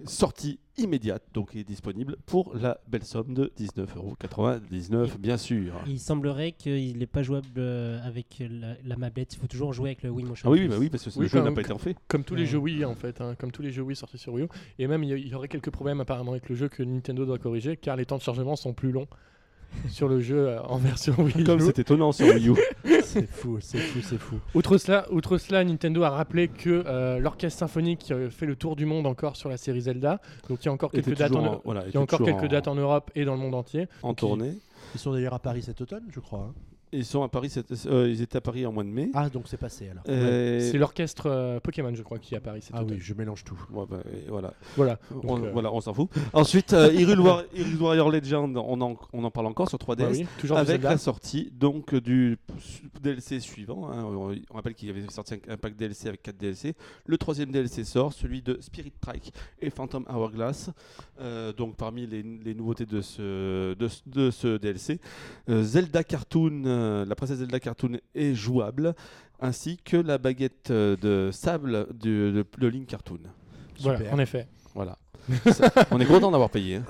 sortie immédiate, donc est disponible pour la belle somme de 19,99€, bien sûr. Il semblerait qu'il n'est pas jouable euh, avec la, la mablette, il faut toujours jouer avec le Wii Motion Ah oui, bah oui, parce que Oui, le jeu n'a pas été en fait. Comme tous les jeux Wii en fait, hein, comme tous les jeux Wii sortis sur Wii U. Et même il y, a- il y aurait quelques problèmes apparemment avec le jeu que Nintendo doit corriger car les temps de chargement sont plus longs sur le jeu euh, en version Wii Comme U. c'est étonnant sur Wii U. C'est fou, c'est fou, c'est fou. Outre cela, outre cela, Nintendo a rappelé que euh, l'orchestre symphonique euh, fait le tour du monde encore sur la série Zelda. Donc il y a encore quelques dates en, en- voilà, il y était a encore toujours quelques en- dates en Europe et dans le monde entier. en Donc, tournée. Ils sont d'ailleurs à Paris cet automne, je crois. hein. Ils sont à Paris, cette- euh, ils étaient à Paris en mois de mai. Ah, donc c'est passé alors. Euh, C'est l'orchestre euh, Pokémon, je crois, qui est à Paris. cet Ah automne. oui, je mélange tout. ouais, bah, et voilà. Voilà. on, euh, voilà, on s'en fout. Ensuite, euh, Hyrule, War- Hyrule Warrior Legend, on en, on en parle encore sur 3DS. Bah oui, toujours de Avec la sortie donc du su- DLC suivant, hein. on, on rappelle qu'il y avait sorti un, un pack DLC avec 4 DLC. Le troisième DLC sort, celui de Spirit Trike et Phantom Hourglass. Euh, donc parmi les, les nouveautés de ce, de, ce- de ce DLC, euh, Zelda Cartoon, euh, la princesse Zelda Cartoon est jouable, ainsi que la baguette euh, de sable du, de, de Link Cartoon. Voilà, Super. en effet. Voilà. Ça- on est content d'avoir payé. hein.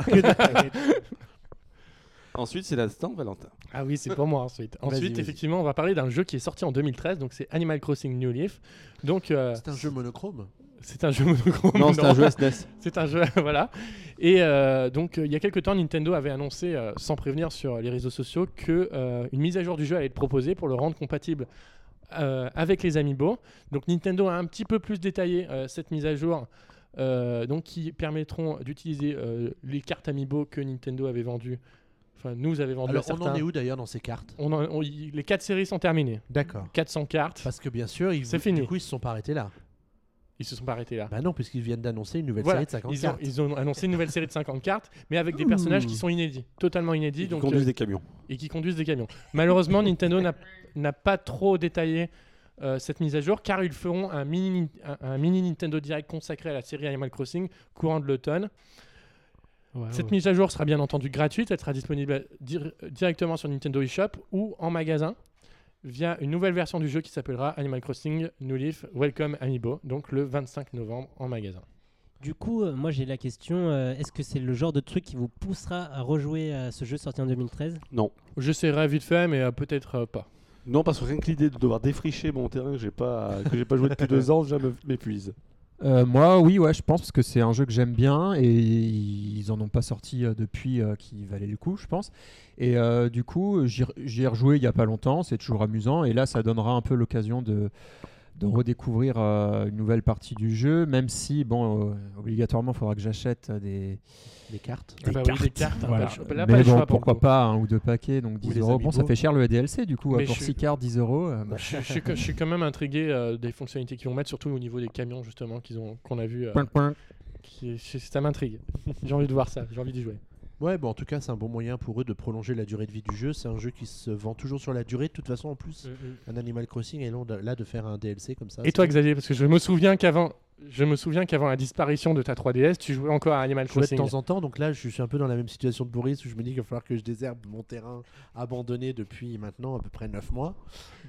Ensuite, c'est l'instant Valentin. Ah oui, c'est pour moi ensuite. Ensuite, effectivement, on va parler d'un jeu qui est sorti en 2013, donc c'est Animal Crossing New Leaf. Donc, euh, C'est un jeu monochrome. C'est un jeu monochrome. Non, c'est un jeu SNES. C'est un jeu, voilà. Et euh, donc, euh, il y a quelques temps, Nintendo avait annoncé, euh, sans prévenir sur les réseaux sociaux, que euh, une mise à jour du jeu allait être proposée pour le rendre compatible euh, avec les Amiibo. Donc, Nintendo a un petit peu plus détaillé euh, cette mise à jour, euh, donc qui permettront d'utiliser euh, les cartes Amiibo que Nintendo avait vendues. Enfin, nous avait vendues Alors, à on en est où d'ailleurs dans ces cartes? On en- on- y- les quatre séries sont terminées. D'accord. 400 cartes. Parce que bien sûr, ils, C'est fini. du coup, ils se sont pas arrêtés là. Ils se sont pas arrêtés là. Bah non, puisqu'ils viennent d'annoncer une nouvelle Voilà, série de 50 ils, ont, cartes. ils ont annoncé une nouvelle série de 50 cartes, mais avec des personnages qui sont inédits, totalement inédits. Ils donc, conduisent euh, des camions. et qui conduisent des camions. Malheureusement, Nintendo n'a- pas trop détaillé euh, cette mise à jour car ils feront un mini, un, un mini Nintendo Direct consacré à la série Animal Crossing courant de l'automne. Cette mise à jour sera bien entendu gratuite, elle sera disponible dir- directement sur Nintendo eShop ou en magasin via une nouvelle version du jeu qui s'appellera Animal Crossing New Leaf Welcome Amiibo, donc le 25 novembre en magasin. Du coup, euh, moi j'ai la question euh, est-ce que c'est le genre de truc qui vous poussera à rejouer à ce jeu sorti en 2013 Non. J'essaierai vite fait, mais euh, peut-être euh, pas. Non, parce que rien que l'idée de devoir défricher mon terrain que j'ai pas, que j'ai pas joué depuis deux ans, déjà me- m'épuise. Euh, moi, oui, ouais, je pense parce que c'est un jeu que j'aime bien et ils en ont pas sorti euh, depuis euh, qui valait le coup, je pense. Et du coup, j'y ai rejoué il y a pas longtemps, c'est toujours amusant et là, ça donnera un peu l'occasion de, de redécouvrir une nouvelle partie du jeu, même si, bon, obligatoirement, il faudra que j'achète euh, des, cartes. Ah bah oui, des cartes, hein, Voilà. pas là, pas Mais bon, choix pourquoi pas un ou deux paquets, donc 10 les euros. Bon, ça fait cher le DLC du coup, Mais pour je 6 suis- cartes, 10 euros. euh, bah, Je, je suis, je suis quand même intrigué euh, des fonctionnalités qu'ils vont mettre, surtout au niveau des camions justement qu'ils ont, qu'on a vu. euh, point, point. qui- je- ça m'intrigue. J'ai envie de voir ça. J'ai envie d'y jouer. Ouais, bon, en tout cas, c'est un bon moyen pour eux de prolonger la durée de vie du jeu. C'est un jeu qui se vend toujours sur la durée. De toute façon, en plus, un Animal Crossing est long de- là de faire un DLC comme ça. Et toi, Xavier, parce que je me souviens qu'avant, je me souviens qu'avant la disparition de ta 3DS, tu jouais encore à Animal Je jouais de Crossing. temps en temps, donc là je suis un peu dans la même situation de Boris où je me dis qu'il va falloir que je désherbe mon terrain abandonné depuis maintenant à peu près 9 mois.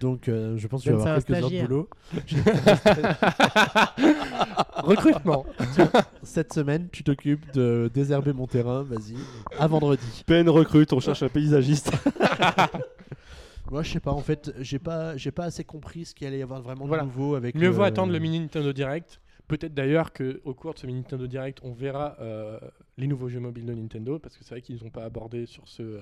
Donc euh, je pense que je vais avoir à un quelques heures de stagiaire. boulot. Recrutement. Cette semaine, tu t'occupes de désherber mon terrain, vas-y, à vendredi. Peine recrute, on cherche un paysagiste. Moi je sais pas, en fait, j'ai pas, j'ai pas assez compris ce qu'il allait y avoir vraiment Voilà. de nouveau avec. Mieux vaut attendre le mini Nintendo Direct. Peut-être d'ailleurs qu'au cours de ce mini Nintendo Direct, on verra euh, les nouveaux jeux mobiles de Nintendo, parce que c'est vrai qu'ils n'ont pas abordé sur ce euh,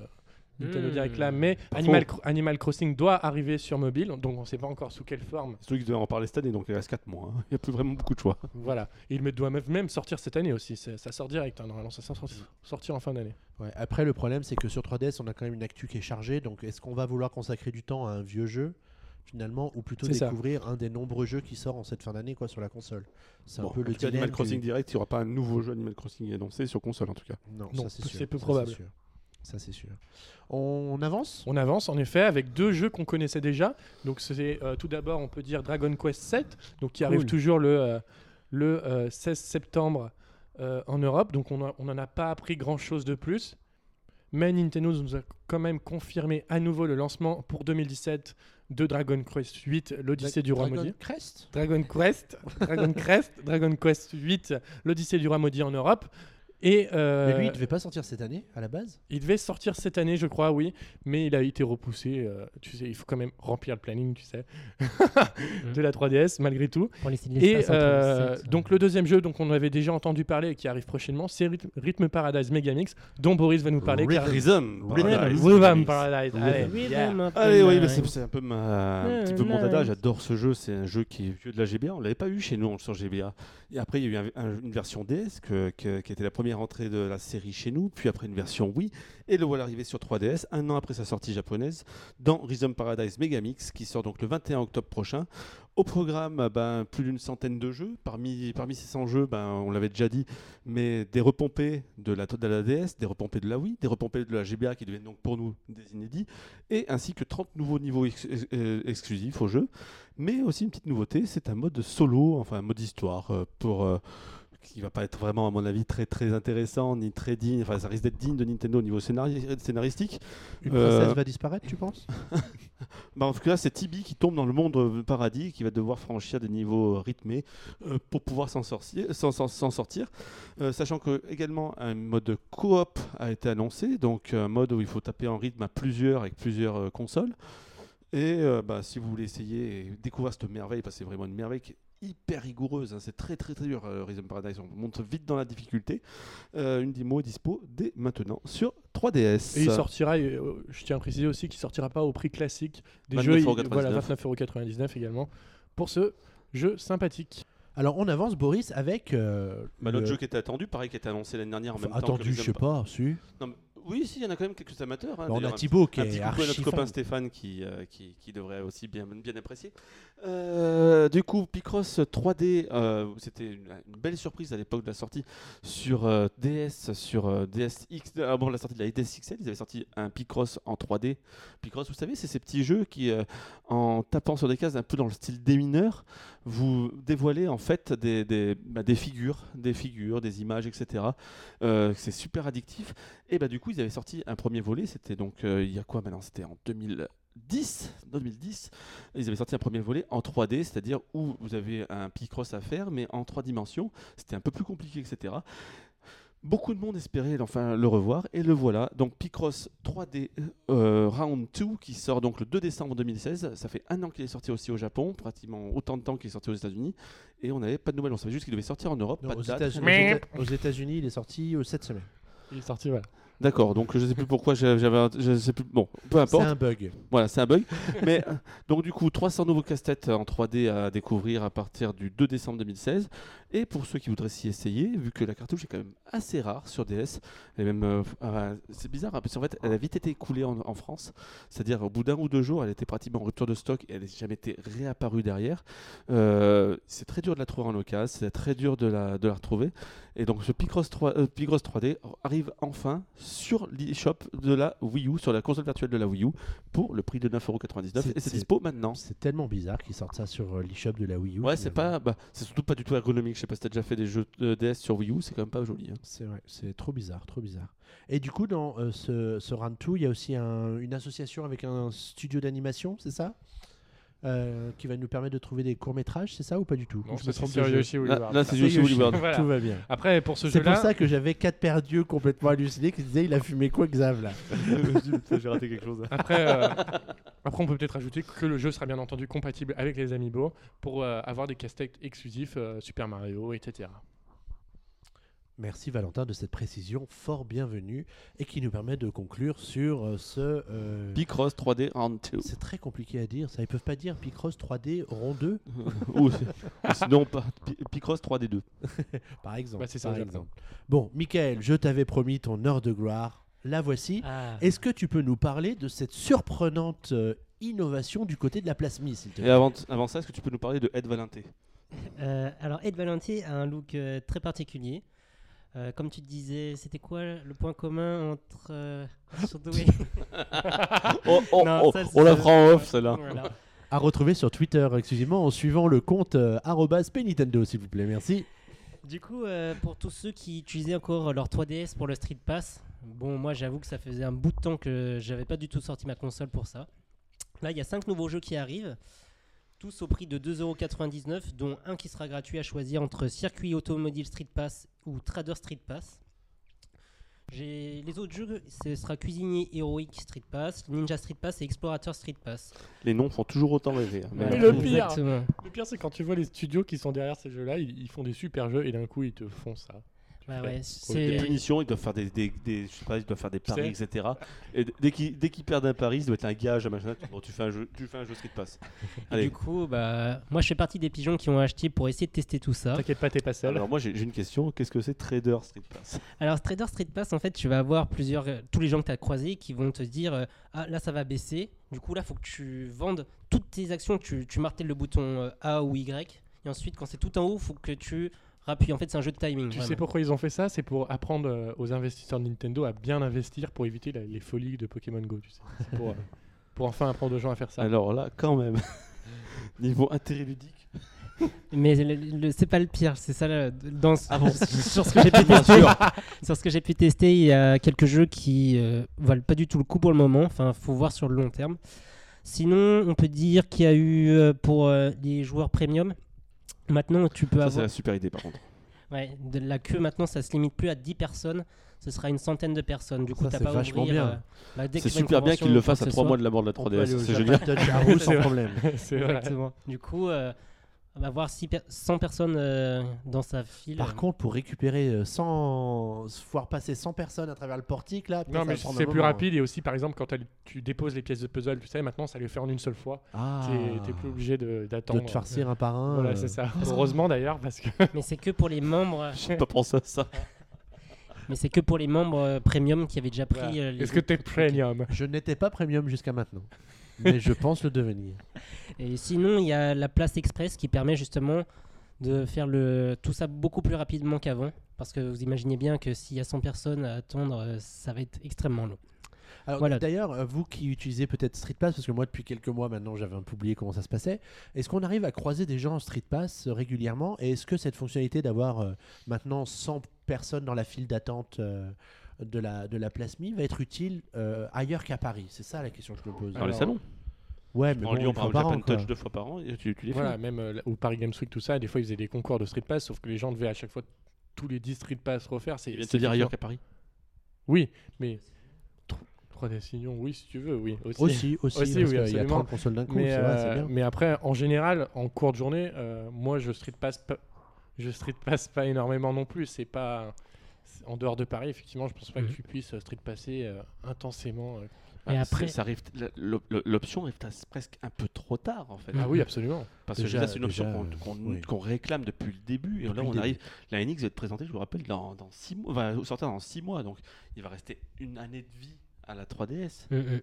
Nintendo Hmm. Direct là. Mais Animal, faux. Cro- Animal Crossing doit arriver sur mobile, donc on ne sait pas encore sous quelle forme. C'est qui devais en parler cette année, donc il reste 4 mois. hein. Il n'y a plus vraiment beaucoup de choix. Voilà. Et il me- doit même- sortir cette année aussi. Ça sort direct, hein, normalement, ça sort sortir en fin d'année. Ouais, après, le problème, c'est que sur 3DS, on a quand même une actu qui est chargée. Donc, est-ce qu'on va vouloir consacrer du temps à un vieux jeu, finalement, ou plutôt ça. découvrir un des nombreux jeux qui sort en cette fin d'année quoi, sur la console C'est Bon, un peu le cas, Animal du- Crossing Direct, il n'y aura pas un nouveau jeu Animal Crossing annoncé sur console en tout cas. Non, c'est peu ça, probable. Ça, c'est sûr. On avance? On avance en effet avec deux jeux qu'on connaissait déjà. Donc c'est euh, tout d'abord on peut dire Dragon Quest 7, donc qui arrive toujours le, euh, le euh, 16 septembre euh, en Europe. Donc on n'en a pas appris grand chose de plus. Mais Nintendo nous a quand même confirmé à nouveau le lancement pour 2017 de Dragon Quest 8, l'Odyssée du Roi Dragon Maudit. Crest? Dragon Quest, Dragon Quest, Dragon Quest 8, l'Odyssée du Roi Maudit en Europe. Et euh, Mais lui, il devait pas sortir cette année, à la base? Il devait sortir cette année, je crois, oui, mais il a été repoussé. euh, tu sais, il faut quand même remplir le planning, tu sais, de la 3DS malgré tout. Pour Et entre euh, les sept, donc le deuxième jeu, donc on avait déjà entendu parler et qui arrive prochainement, c'est Rhythm, Rhythm Paradise Megamix, dont Boris va nous parler. Rhythm. Rhythm Rhythm. Paradise. Rhythm. Allez, oui, c'est un peu, ma, un petit peu mon dada. J'adore ce jeu. C'est un jeu qui est vieux de la GBA. On l'avait pas eu chez nous sur GBA. Et après, il y a eu un- un- une version DS que- que- qui était la première entrée de la série chez nous. Puis après, une version Wii. Et le voilà arrivé sur 3DS, un an après sa sortie japonaise, dans Rhythm Paradise Megamix, qui sort donc le 21 octobre prochain. Au programme, ben, plus d'une centaine de jeux. Parmi, parmi ces 100 jeux, ben, on l'avait déjà dit, mais des repompés de la, de DS, des repompés de la Wii, des repompés de la GBA qui deviennent donc pour nous des inédits, et ainsi que 30 nouveaux niveaux euh, exclusifs au jeu. Mais aussi une petite nouveauté, c'est un mode solo, enfin un mode histoire, euh, pour, euh, qui va pas être vraiment, à mon avis, très très intéressant, ni très digne, enfin ça risque d'être digne de Nintendo au niveau scénari- scénaristique. Une Euh, princesse va disparaître, tu penses? Bah, en tout cas, c'est Tibi qui tombe dans le monde euh, paradis et qui va devoir franchir des niveaux euh, rythmés euh, pour pouvoir s'en sortir. Euh, sachant que également un mode coop a été annoncé, donc un mode où il faut taper en rythme à plusieurs avec plusieurs consoles. Et euh, bah, si vous voulez essayer et découvrir cette merveille, parce que c'est vraiment une merveille qui est hyper rigoureuse, hein, c'est très très très dur, euh, Rhythm Paradise, on monte vite dans la difficulté. Euh, une démo est dispo dès maintenant sur 3DS. Et il sortira, euh, je tiens à préciser aussi qu'il sortira pas au prix classique des 29,99. jeux. il- Voilà, 29,99€ également. Pour ce jeu sympathique. Alors on avance, Boris, avec. euh, Bah, le- L'autre jeu qui était attendu, pareil, qui était annoncé l'année dernière en Enfin, même temps. que attendu, je sais pas, su. Non, mais- oui, si, il y en a quand même quelques amateurs. hein, Bah, on a un Thibaut qui un est petit coucou à archi notre copain. Stéphane qui, euh, qui, qui devrait aussi bien, bien apprécier. Euh, du coup, Picross 3D, euh, c'était une, belle surprise à l'époque de la sortie sur euh, DS, sur DSX. Bon, la sortie de la DSXL, ils avaient sorti un Picross en 3D. Picross, vous savez, c'est ces petits jeux qui, en tapant sur des cases un peu dans le style des mineurs, vous dévoilez en fait des, des, bah, figures, des figures, des images, etc. C'est super addictif. Et bah du coup, ils avaient sorti un premier volet, c'était donc il y a quoi maintenant? C'était en 2010, 2010. Ils avaient sorti un premier volet en 3D, c'est-à-dire où vous avez un Picross à faire, mais en trois dimensions. C'était un peu plus compliqué, etc. Beaucoup de monde espérait enfin le revoir et le voilà. Donc Picross 3D euh, Round 2 qui sort donc le 2 décembre 2016. Ça fait un an qu'il est sorti aussi au Japon, pratiquement autant de temps qu'il est sorti aux États-Unis. Et on n'avait pas de nouvelles. On savait juste qu'il devait sortir en Europe. Non, pas de aux date. Aux aux États-Unis, il est sorti euh, cette semaine. Il est sorti, voilà. D'accord, donc je sais plus pourquoi j'avais, je sais plus. Bon, peu C'est importe. un bug. Voilà, c'est un bug. Mais euh, donc du coup, 300 nouveaux casse-têtes en 3D à découvrir à partir du 2 décembre 2016. Et pour ceux qui voudraient s'y essayer, vu que la cartouche est quand même assez rare sur DS, et même euh, euh, c'est bizarre hein, parce qu'en fait, elle a vite été écoulée en, en France. C'est-à-dire au bout d'un ou deux jours, elle était pratiquement en rupture de stock et elle n'a jamais été réapparue derrière. Euh, c'est très dur de la trouver en occasion, c'est très dur de la, de la retrouver. Et donc ce Picross, 3, euh, Picross 3D arrive enfin sur l'eShop de la Wii U, sur la console virtuelle de la Wii U, pour le prix de 9,99€ C'est- et c'est dispo maintenant. C'est tellement bizarre qu'ils sortent ça sur l'eShop de la Wii U. Ouais, c'est pas, bah, c'est surtout pas du tout ergonomique. Je sais pas si t'as déjà fait des jeux de DS sur Wii U, c'est quand même pas joli. hein. C'est vrai, c'est trop bizarre, trop bizarre. Et du coup, dans euh, ce, ce Round 2, il y a aussi un- une association avec un studio d'animation, c'est ça? Euh, Qui va nous permettre de trouver des courts-métrages, c'est ça ou pas du tout? Non, je me c'est trompe de Yoshi Là, là, c'est Yoshi. Voilà. Tout va bien. Après, pour ce C'est pour jeu-là, ça que j'avais 4 perdus complètement hallucinés qui disaient il a fumé quoi Xav là? J'ai raté quelque chose. Après, euh, après, on peut peut-être ajouter que le jeu sera bien entendu compatible avec les Amiibo pour euh, avoir des casse-têtes exclusifs euh, Super Mario, etc. Merci Valentin de cette précision fort bienvenue et qui nous permet de conclure sur euh, ce. euh, Picross 3D Round 2. c'est très compliqué à dire, ça ils peuvent pas dire Picross 3D rond 2 ou, sinon, Picross 3D2. par exemple. Bah, c'est ça, par exemple. Bon, Michael, je t'avais promis ton heure de gloire. La voici. Ah. Est-ce que tu peux nous parler de cette surprenante euh, innovation du côté de la plasmie, s'il te Et plaît? avant, avant ça, est-ce que tu peux nous parler de Ed Valenté Euh, alors, Ed Valenti a un look euh, très particulier. Euh, comme tu te disais, c'était quoi le point commun entre euh, Surdoué Oh, oh, Non, oh, ça, on la prend en off, celle-là. Voilà. À retrouver sur Twitter exclusivement en suivant le compte euh, s'il vous plaît. Merci. Du coup, euh, pour tous ceux qui utilisaient encore leur 3DS pour le Street Pass, bon, moi j'avoue que ça faisait un bout de temps que j'avais pas du tout sorti ma console pour ça. Là, il y a 5 nouveaux jeux qui arrivent, tous au prix de 2,99€, dont un qui sera gratuit à choisir entre Circuit Automobile Street Pass ou Trader Street Pass. J'ai les autres jeux, ce sera Cuisinier Heroic Street Pass, Ninja Street Pass et Explorateur Street Pass. Les noms font toujours autant rêver. hein. Mais le pire. Le pire, c'est quand tu vois les studios qui sont derrière ces jeux-là, ils, ils font des super jeux et d'un coup, ils te font ça. Ouais, ouais, Des c'est- punitions, ils doivent faire des, des, des- je sais pas, ils doivent faire des Tu paris, etc. Et dès qu'ils dès qu'ils perdent un pari, ça doit être un gage, un machin. Bon, tu fais un jeu, tu fais un jeu Street Pass. Et Allez. du coup, bah, moi je fais partie des pigeons qui ont acheté pour essayer de tester tout ça. T'inquiète pas, t'es pas seul. Alors moi j'ai j'ai une question. Qu'est-ce que c'est Trader Street Pass? Alors, Trader Street Pass, en fait, tu vas avoir plusieurs, euh, tous les gens que tu as croisés qui vont te dire euh, Ah, là, ça va baisser. Du coup, là, faut que tu vendes toutes tes actions. Tu, tu martèles le bouton euh, A ou Y. Et ensuite, quand c'est tout en haut, faut que tu rappuies. En fait, c'est un jeu de timing. Tu vraiment. sais pourquoi ils ont fait ça? C'est pour apprendre euh, aux investisseurs de Nintendo à bien investir pour éviter la- les folies de Pokémon Go. Tu sais. C'est pour, euh, pour enfin apprendre aux gens à faire ça. Alors là, quand même, niveau intérêt ludique. Mais le- le- c'est pas le pire. C'est ça, là, dans, Ah bon? sur ce que j'ai pu tester. sur ce que j'ai pu tester, il y a quelques jeux qui euh, valent pas du tout le coup pour le moment. Enfin, faut voir sur le long terme. Sinon, on peut dire qu'il y a eu euh, pour euh, les joueurs premium. Maintenant, tu peux Ça, c'est la super idée par contre. ouais, de la queue. Maintenant, ça se limite plus à 10 personnes. Ce sera une centaine de personnes. Du coup, t'as c'est pas à vachement ouvrir, bien. euh, bah, dès C'est qu'il une super bien convention qu'ils le fassent à que ce 3 soit. mois de la mort de la On peut aller 3DS. au C'est génial. Touch à roue sans problème. C'est vrai. Exactement. Du coup, euh, avoir six per- 100 personnes euh, dans sa file. Par contre, pour récupérer euh, 100, voir passer 100 personnes à travers le portique, là, Non, mais va c'est plus rapide et aussi, par exemple, quand tu déposes les pièces de puzzle, tu sais, maintenant ça les fait en une seule fois. Ah, T'es- plus obligé de- de d'attendre. te farcir un par un. Voilà, euh, c'est ça. Heureusement d'ailleurs, parce que. Mais c'est que pour les membres. J'ai pas pensé à ça. Mais c'est que pour les membres euh, premium qui avaient déjà pris. Voilà. euh, les Est-ce que t'es premium? Je n'étais pas premium jusqu'à maintenant, mais je pense le devenir. Et sinon, il y a la place express qui permet justement de faire le, tout ça beaucoup plus rapidement qu'avant. Parce que vous imaginez bien que s'il y a 100 personnes à attendre, euh, ça va être extrêmement long. Alors, Voilà. D'ailleurs, euh, vous qui utilisez peut-être Street Pass, parce que moi depuis quelques mois maintenant j'avais un peu oublié comment ça se passait, est-ce qu'on arrive à croiser des gens en Street Pass euh, régulièrement? Et est-ce que cette fonctionnalité d'avoir euh, maintenant 100 personnes dans la file d'attente euh, de, la, de la place Mi va être utile euh, ailleurs qu'à Paris C'est ça la question que je me pose. Dans les salons. Ouais, mais En bon, Lyon, par exemple, Japan Touch quoi. deux fois par an, et tu, tu les Voilà, fais. même euh, au Paris Games Week, tout ça, des fois ils faisaient des concours de Street Pass, sauf que les gens devaient à chaque fois tous les 10 Street Pass refaire. C'est te dire ailleurs qu'à Paris. Oui, mais 3D Sillon, oui, si tu veux, oui. Aussi. Aussi, aussi, Aussi, parce oui, qu'il y a absolument. 30 consoles d'un coup, Mais, c'est vrai, c'est euh, bien. mais après, en général, en cours de journée, euh, moi je Street Pass pas, je Street Pass pas énormément non plus. C'est pas en dehors de Paris, effectivement, je pense pas Mhm. que tu puisses euh, Street passer euh, intensément. euh. Et Ah, après- ça arrive, l'option arrive presque un peu trop tard en fait. Ah oui, absolument. Parce que là, c'est une option qu'on oui. réclame depuis le début. Et Depuis là, on début. arrive. La NX va être présentée, je vous rappelle, dans, dans six mois. Va sortir dans 6 mois. Donc, il va rester une année de vie à la 3DS. Mm, mm.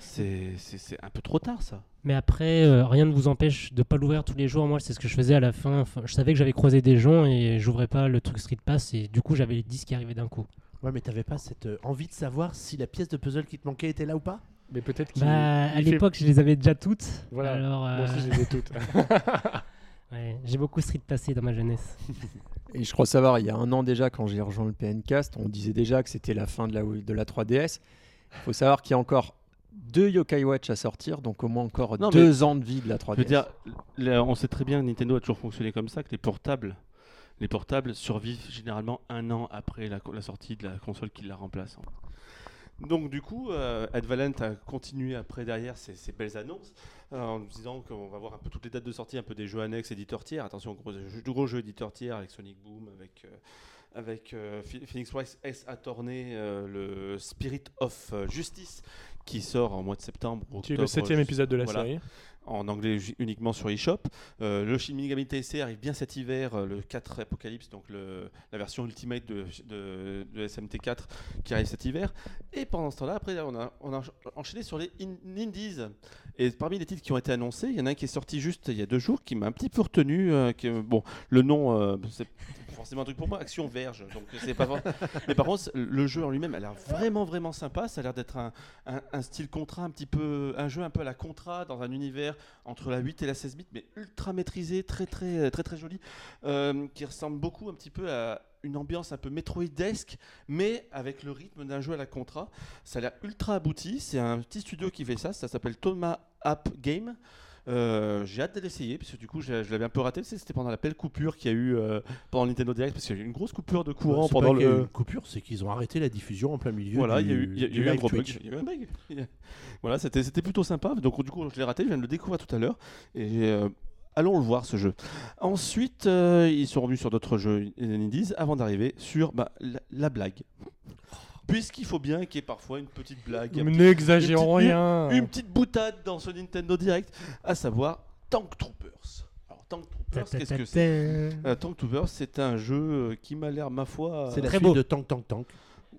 C'est c'est- c'est un peu trop tard, ça. Mais après, euh, rien ne vous empêche de pas l'ouvrir tous les jours. Moi, c'est ce que je faisais à la fin. Enfin, je savais que j'avais croisé des gens et j'ouvrais pas le truc Street Pass et du coup, j'avais les 10 qui arrivaient d'un coup. Ouais, mais t'avais pas cette euh, envie de savoir si la pièce de puzzle qui te manquait était là ou pas? Mais peut-être qu'il. Bah, à fait- l'époque, je les avais déjà toutes. Voilà. Alors, Moi euh, aussi, je les ai toutes. ouais, j'ai beaucoup Street passé dans ma jeunesse. Et je crois savoir, il y a un an déjà, quand j'ai rejoint le PNcast, on disait déjà que c'était la fin de la, de la 3DS. Il faut savoir qu'il y a encore deux Yokai Watch à sortir, donc au moins encore Non, deux ans de vie de la 3DS. Je veux dire, là, on sait très bien que Nintendo a toujours fonctionné comme ça, que les portables, les portables survivent généralement un an après la, la sortie de la console qui la remplace. hein. Donc du coup, euh, Advalent a continué après derrière ces, ces belles annonces euh, en nous disant qu'on va voir un peu toutes les dates de sortie, un peu des jeux annexes éditeurs tiers. Attention, gros, gros jeux éditeurs tiers avec Sonic Boom, avec euh, avec euh, Phoenix Wright S a tourné euh, le Spirit of Justice qui sort en mois de septembre. Qui est le octobre, septième épisode de la voilà série. en anglais uniquement sur eShop. Euh, le Shin Megami Tensei arrive bien cet hiver, euh, le 4 Apocalypse, donc le- la version Ultimate de, de- de SMT4 qui arrive cet hiver. Et pendant ce temps-là, après, on a, on a enchaîné sur les in- indies. Et parmi les titres qui ont été annoncés, il y en a un qui est sorti juste il y a deux jours, qui m'a un petit peu retenu. euh, qui, bon, le nom, euh, forcément un truc pour moi, Action Verge. Donc c'est pas. Mais par contre, le jeu en lui-même a l'air vraiment, vraiment sympa. Ça a l'air d'être un, un- un style contrat un petit peu, un jeu un peu à la contrat dans un univers entre la 8 et la 16 bits, mais ultra maîtrisé, très très très très joli, euh, qui ressemble beaucoup un petit peu à une ambiance un peu Metroidesque, mais avec le rythme d'un jeu à la contrat. Ça a l'air ultra abouti. C'est un petit studio qui fait ça. Ça s'appelle Thomas App Game. Euh, j'ai hâte de l'essayer parce que du coup je, je l'avais un peu raté. C'était pendant la belle coupure qu'il y a eu euh, pendant le Nintendo Direct parce qu'il y a eu une grosse coupure de courant C'est pendant le. coupure, c'est qu'ils ont arrêté la diffusion en plein milieu. Voilà, il y a eu, il y a- il y du a eu un gros bug. Twitch. Il y a eu un bug. Il y a- Voilà, c'était c'était plutôt sympa. Donc du coup, je l'ai raté. Je viens de le découvrir tout à l'heure. Et euh, allons le voir ce jeu. Ensuite, ils sont revenus sur d'autres jeux indies avant d'arriver sur bah, la, la blague. Puisqu'il faut bien qu'il y ait parfois une petite blague, un Mais petit- N'exagérons une petite- rien. une petite boutade dans ce Nintendo Direct, à savoir Tank Troopers. Alors Tank Troopers, qu'est-ce que c'est? Euh, Tank Troopers, c'est un jeu euh, qui m'a l'air, ma foi, C'est la Très suite beau. de Tank Tank Tank.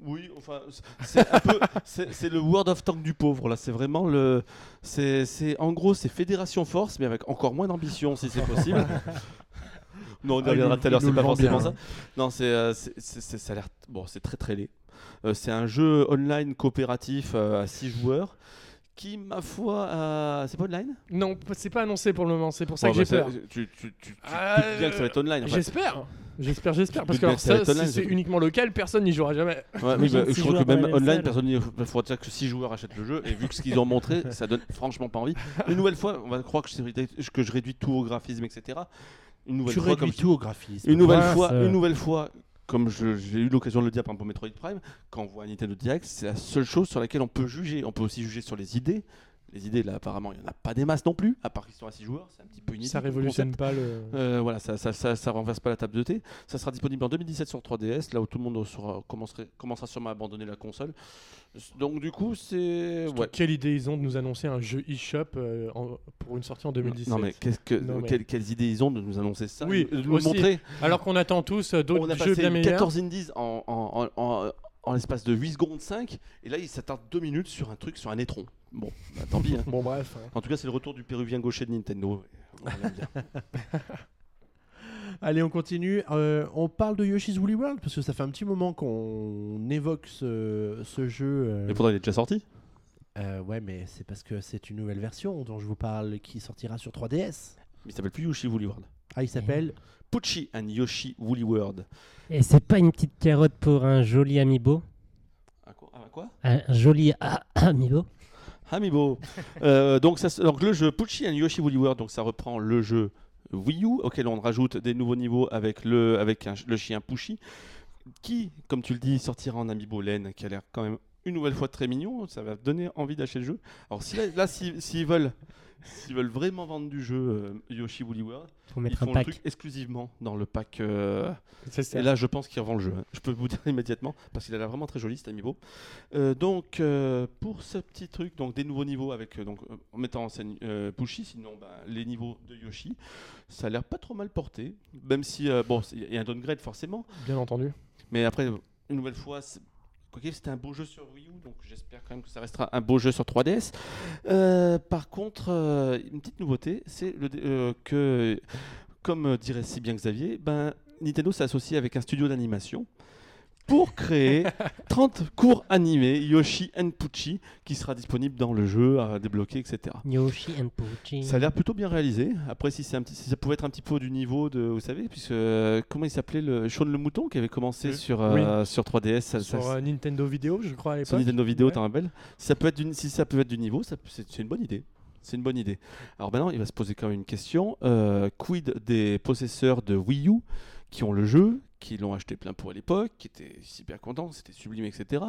oui, enfin, c'est un peu, c'est c'est le World of Tank du pauvre là. C'est vraiment le, c'est, c'est- en gros, c'est Fédération Force, mais avec encore moins d'ambition si c'est possible. non, on y Ah, reviendra tout à l'heure. C'est pas forcément bien, ça. Non, c'est, euh, c'est, ça a l'air, bon, c'est très très laid. Euh, c'est un jeu online coopératif euh, à 6 joueurs qui, ma foi, c'est pas online? Non, c'est pas annoncé pour le moment, c'est pour ça Bon, que bah, j'ai peur. Tu, tu, tu, tu Ah, te doutes bien que ça va être online. en fait. J'espère. J'espère, j'espère. Parce que bien alors que ça online, si c'est uniquement local, personne n'y jouera jamais. Ouais, bah, je crois que même online, personne il faudra dire que 6 joueurs achètent le jeu et vu que ce qu'ils ont montré, ça donne franchement pas envie. Une nouvelle fois, on va croire que je réduis tout au graphisme, etc. Une nouvelle Tu fois, comme tout au graphisme. Une nouvelle Ouais, fois, ça- une nouvelle fois, comme j'ai eu l'occasion de le dire par exemple pour Metroid Prime, quand on voit un Nintendo Direct, c'est la seule chose sur laquelle on peut juger. On peut aussi juger sur les idées. Les idées, là, apparemment, il n'y en a pas des masses non plus, à part qu'ils sont à 6 joueurs. C'est un petit peu inédit. Ça révolutionne pas le. Euh, voilà, ça, ça, ça, ça renverse pas la table de thé. Ça sera disponible en 2017 sur 3DS, là où tout le monde sera, commencera sûrement à abandonner la console. Donc du coup, c'est ouais. Quelle idée ils ont de nous annoncer un jeu eShop euh, pour une sortie en 2017 Non mais qu'est-ce que Non, mais- quelles, quelles idées ils ont de nous annoncer ça, Oui, de nous aussi. montrer? Alors qu'on attend tous euh, On d'autres a jeux passé bien meilleurs. 14 indies en, en, en, en- en l'espace de 8 secondes 5 et là ils s'attardent 2 minutes sur un truc sur un étron. Bon, bah, tant pis. hein. Bon bref. hein. En tout cas, c'est le retour du péruvien gaucher de Nintendo. On l'aime bien. Allez, on continue. Euh, on parle de Yoshi's Woolly World parce que ça fait un petit moment qu'on évoque ce, ce jeu. euh, Mais pourtant, il est déjà sorti. euh, ouais, mais c'est parce que c'est une nouvelle version dont je vous parle qui sortira sur 3DS. Mais il s'appelle plus Yoshi Woolly World. Ah, il s'appelle Pucci and Yoshi Woolly World. Et c'est pas une petite carotte pour un joli amiibo Ah, quoi, ah, quoi? Un joli a- amiibo Amiibo. Euh, donc, ça, donc le jeu Pucci and Yoshi Woolly World, donc ça reprend le jeu Wii U auquel on rajoute des nouveaux niveaux avec le avec un- le chien Pucci qui, comme tu le dis, sortira en Amiibo laine qui a l'air quand même une nouvelle fois très mignon. Ça va donner envie d'acheter le jeu. Alors si là, là, si- s'ils veulent s'ils veulent vraiment vendre du jeu euh, Yoshi Woolly World, Faut ils mettre un font le pack. truc exclusivement dans le pack. euh, C'est ça. et là, je pense qu'il revend le jeu. hein. Je peux vous dire immédiatement parce qu'il a l'air vraiment très joli cet amiibo. Euh, donc, euh, pour ce petit truc, donc des nouveaux niveaux avec euh, donc euh, en mettant en scène euh, Pushy, sinon ben, les niveaux de Yoshi, ça a l'air pas trop mal porté. Même si euh, bon, c'est- il y a un downgrade forcément, Bien entendu. mais après une nouvelle fois. c'est- Quoique c'était un beau jeu sur Wii U, donc j'espère quand même que ça restera un beau jeu sur 3DS. Euh, par contre, euh, une petite nouveauté, c'est euh, que, comme dirait si bien Xavier, ben, Nintendo s'est associé avec un studio d'animation pour créer 30 cours animés Yoshi and Pucci qui sera disponible dans le jeu à débloquer, etc. Yoshi and Pucci. Ça a l'air plutôt bien réalisé. Après, si, c'est un petit, si ça pouvait être un petit peu du niveau de, vous savez, puisque euh, comment il s'appelait le Sean le mouton qui avait commencé sur euh, sur 3DS, ça- ça- Sur euh, Nintendo Vidéo, je crois à sur l'époque. Nintendo Vidéo, Ouais. t'en rappelles? Si ça peut être du, si ça peut être du niveau, ça- c'est c'est une bonne idée. C'est une bonne idée. Alors maintenant, il va se poser quand même une question. Euh, quid des possesseurs de Wii U? Qui ont le jeu, qui l'ont acheté plein pour à l'époque, qui étaient super contents, c'était sublime, etc.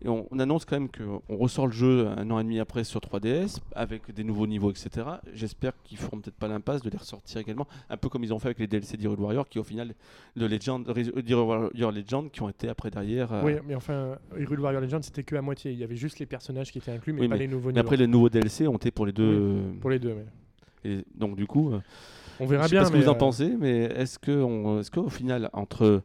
Et on, on annonce quand même qu'on ressort le jeu un an et demi après sur 3DS, avec des nouveaux niveaux, etc. J'espère qu'ils feront peut-être pas l'impasse de les ressortir également, un peu comme ils ont fait avec les DLC d'Hyrule Warrior, qui au final, de Legend, d'Hyrule Warrior Legend, qui ont été après derrière... euh, Oui, mais enfin, Hyrule Warrior Legend, c'était que à moitié. Il y avait juste les personnages qui étaient inclus, mais Oui, pas mais- les nouveaux Mais niveaux. après, les nouveaux DLC ont été pour les deux. Pour les deux, mais Et donc, du coup, euh, on je verra sais bien. pas ce que vous en euh, pensez, mais est-ce que est-ce qu'au final, entre.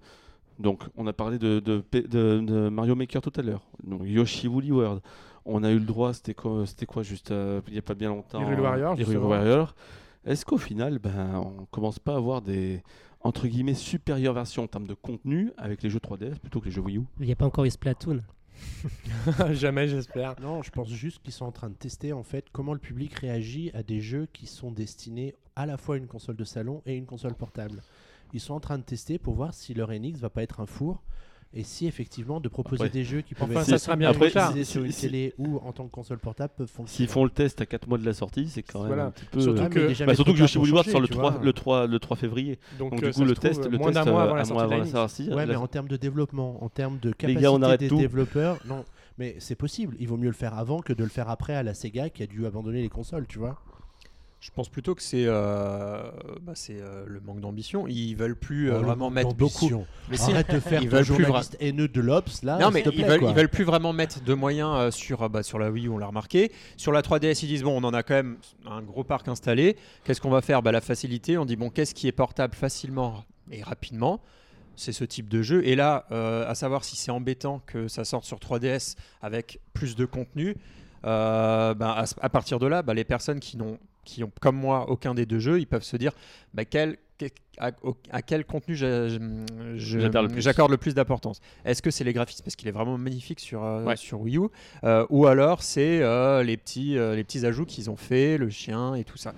Donc, on a parlé de, de, de- de Mario Maker tout à l'heure. Donc, Yoshi Woolly World. On a eu le droit, c'était quoi, c'était quoi juste euh, il n'y a pas bien longtemps Hyrule Warrior, Hyrule. Warrior. Est-ce qu'au final, ben, on commence pas à avoir des entre guillemets supérieures versions en termes de contenu avec les jeux 3DS plutôt que les jeux Wii U? Il n'y a pas encore eu Splatoon. Jamais, j'espère. Non, je pense juste qu'ils sont en train de tester en fait comment le public réagit à des jeux qui sont destinés à la fois une console de salon et une console portable. Ils sont en train de tester pour voir si leur NX va pas être un four et si effectivement de proposer Après- des jeux qui peuvent Enfin, être ça sera bien Après, sur une si- télé ou en tant que console portable peuvent fonctionner. S'ils font le test à 4 mois de la sortie, c'est quand même Voilà. un petit peu. Surtout Ouais, que- déjà, Bah, surtout que Yoshi sort le tu 3, vois. le, 3, le 3 février. Donc, Donc, euh, du ça coup, le test, le moins test d'un mois euh, avant la mois sortie de avant la sortie. Ouais, la- mais en termes de développement, en termes de capacité gars, on arrête des tout. développeurs, non. Mais c'est possible. Il vaut mieux le faire avant que de le faire après à la Sega qui a dû abandonner les consoles, tu vois. Je pense plutôt que c'est euh, bah, c'est euh, le manque d'ambition. Ils veulent plus euh, Oh, vraiment mettre beaucoup. Mais Arrête de faire ils veulent plus haineux de l'Obs là. Non mais ils veulent, quoi. ils veulent plus vraiment mettre de moyens sur, bah, sur la Wii U, on l'a remarqué. Sur la 3DS, ils disent bon, on en a quand même un gros parc installé. Qu'est-ce qu'on va faire? Bah, La facilité, on dit bon, qu'est-ce qui est portable facilement et rapidement? C'est ce type de jeu. Et là, à savoir si c'est embêtant que ça sorte sur 3DS avec plus de contenu, euh, bah, à, à partir de là, bah, les personnes qui n'ont qui ont comme moi aucun des deux jeux, ils peuvent se dire bah, quel à, à quel contenu le plus. j'accorde le plus d'importance. Est-ce que c'est les graphismes? Parce qu'il est vraiment magnifique sur, euh, Ouais. sur Wii U, euh, ou alors c'est euh, les petits les petits ajouts qu'ils ont fait, le chien et tout ça.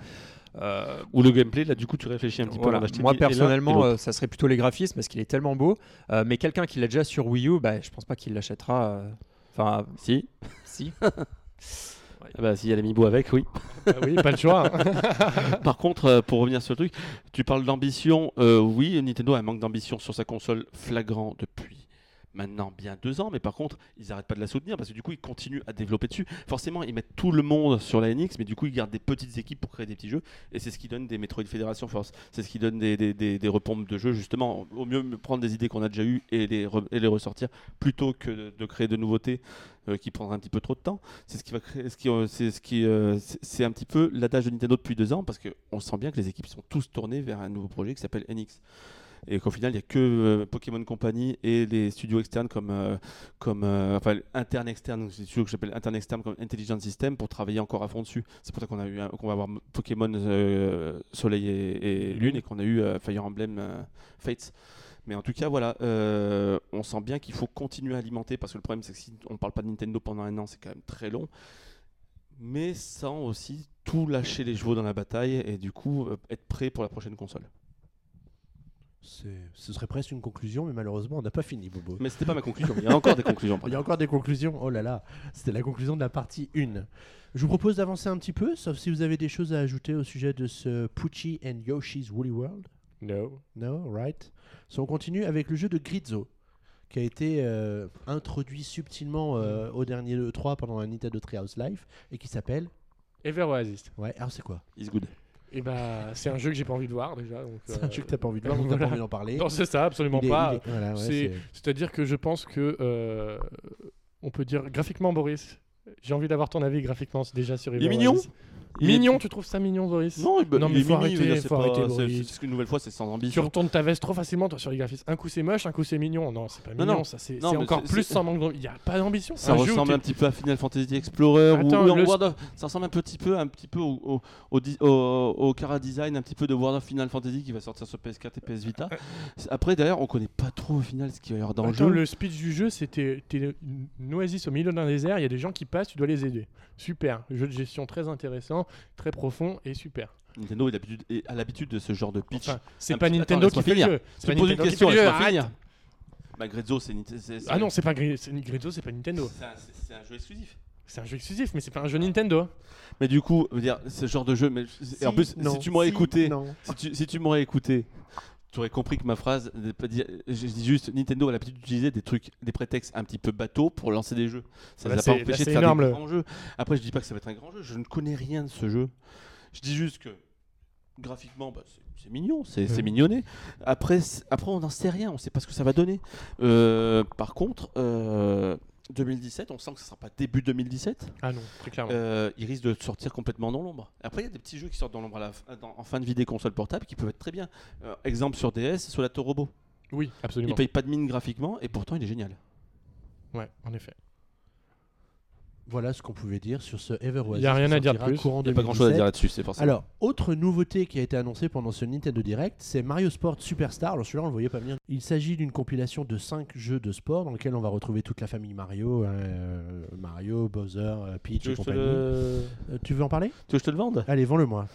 Ou le gameplay, là du coup tu réfléchis un petit voilà. peu. d'acheter Moi et l'un et personnellement, ça serait plutôt les graphismes parce qu'il est tellement beau. Mais quelqu'un qui l'a déjà sur Wii U, bah, je pense pas qu'il l'achètera. Enfin, si. si. Ah bah, s'il y a l'amiibo avec, oui. Ah oui, pas le choix. hein. Par contre, euh, pour revenir sur le truc, tu parles d'ambition. euh, oui, Nintendo a un manque d'ambition sur sa console flagrant depuis maintenant bien deux ans, mais par contre, ils n'arrêtent pas de la soutenir parce que du coup, ils continuent à développer dessus. Forcément, ils mettent tout le monde sur la NX, mais du coup, ils gardent des petites équipes pour créer des petits jeux, et c'est ce qui donne des Metroid Fédération Force. C'est ce qui donne des, des, des- des repompes de jeux, justement. Au mieux, prendre des idées qu'on a déjà eues et les, et les ressortir plutôt que de, créer de nouveautés euh, qui prendraient un petit peu trop de temps. C'est ce qui va créer, ce qui, euh, c'est ce qui, euh, c'est un petit peu l'adage de Nintendo depuis deux ans parce qu'on sent bien que les équipes sont tous tournées vers un nouveau projet qui s'appelle NX. Et qu'au final, il n'y a que euh, Pokémon Company et les studios externes comme, euh, euh, enfin internes externes, donc c'est studios que j'appelle internes externes comme Intelligent System pour travailler encore à fond dessus. C'est pour ça qu'on a eu, qu'on va avoir Pokémon Soleil et, Lune et qu'on a eu Fire Emblem Fates. Mais en tout cas, voilà, on sent bien qu'il faut continuer à alimenter parce que le problème, c'est que si on ne parle pas de Nintendo pendant un an, c'est quand même très long. Mais sans aussi tout lâcher les chevaux dans la bataille et du coup être prêt pour la prochaine console. Ce serait presque une conclusion, mais malheureusement, on n'a pas fini, Bobo. Mais c'était pas ma conclusion. Il y a encore des conclusions. Il y a encore des conclusions. Oh là là, c'était la conclusion de la partie 1. Je vous propose d'avancer un petit peu, sauf si vous avez des choses à ajouter au sujet de ce Pucci and Yoshi's Woolly World. No. No, right. So, on continue avec le jeu de Grizzo, qui a été euh, introduit subtilement euh, au dernier E3 pendant un Nintendo Treehouse Live et qui s'appelle. Ever Oasis. Ouais, alors c'est quoi? It's good. Et bah, c'est un jeu que j'ai pas envie de voir déjà. C'est euh, un jeu que t'as pas envie de voir, donc t'as voilà. pas envie d'en parler. Non, c'est ça, absolument est- pas. est- voilà, ouais, c'est- c'est- C'est-à-dire que je pense que euh, on peut dire graphiquement, Boris. J'ai envie d'avoir ton avis graphiquement c'est déjà sur Il est mignon. Mignon, tu trouves ça mignon, Boris Non, Non, mais il faut arrêter, c'est faut pas- arrêter, Boris. c'est- nouvelle fois, c'est sans Tu ambition. retournes ta veste trop facilement toi sur les graphismes. Un coup c'est moche, un coup c'est mignon. Non, c'est pas Non, mignon, non. ça c'est Non, c'est mais encore c'est- plus c'est- sans manque d'ambition. Il y a pas d'ambition. Ça Un jeu où ressemble t'es- un petit peu à Final Fantasy Explorer ou, Attends, ou en le- World of- ça ressemble un petit peu, un petit peu au, au, au, di- au- au Cara Design, un petit peu de World of Final Fantasy qui va sortir sur PS4 et PS Vita. Après, d'ailleurs, on connaît pas trop au final ce qu'il va y avoir dans Attends, le jeu. le speech du jeu, c'était t'es une oasis au milieu d'un désert, il y a des gens qui passent, tu dois les aider. Super, jeu de gestion très intéressant, très profond et super. Nintendo a l'habitude de ce genre de pitch. Enfin, c'est pas petit- Nintendo attends, qui fait le jeu. Tu C'est pas poses une Nintendo qui question, fait le jeu, arrête. Bah, Grezzo, c'est Nint- c'est- c'est- Ah non, c'est pas Grezzo, c'est pas Nintendo. c'est un- jeu exclusif. C'est un jeu exclusif, mais c'est pas un jeu Nintendo. Mais du coup, dire, ce genre de jeu, mais et en Si, plus, non, si tu m'aurais si, écouté, si tu, si tu m'aurais écouté, tu aurais compris que ma phrase, je dis juste, Nintendo a l'habitude d'utiliser des trucs, des prétextes un petit peu bateaux pour lancer des jeux. Ça ne a c'est- pas là, empêché de faire énorme, des grands jeux. Après, je dis pas que ça va être un grand jeu, je ne connais rien de ce jeu. Je dis juste que graphiquement, bah, c'est- mignon, c'est Ouais. mignonné. Après, après on n'en sait rien, on sait pas ce que ça va donner. Euh, par contre, euh, 2017, on sent que ce sera pas début 2017. Ah non, très clairement. Euh, il risque de sortir complètement dans l'ombre. Après, il y a des petits jeux qui sortent dans l'ombre dans- en fin de vie des consoles portables qui peuvent être très bien. Euh, exemple sur DS, Solato Robo. oui, absolument. Il paye pas de mine graphiquement et pourtant il est génial. Ouais, en effet. Voilà ce qu'on pouvait dire sur ce Ever Oasis. Y a rien à dire plus. Il n'y a pas grand chose à 2017. dire là-dessus, c'est forcément. Alors, autre nouveauté qui a été annoncée pendant ce Nintendo Direct, c'est Mario Sport Superstar. Alors celui-là, on le voyait pas venir. Il s'agit d'une compilation de 5 jeux de sport dans lesquels on va retrouver toute la famille Mario, hein, euh, Mario, Bowser, euh, Peach tu, veux et compagnie. le... Euh, tu veux en parler? Tu veux que je te le vende? Allez, vends-le-moi.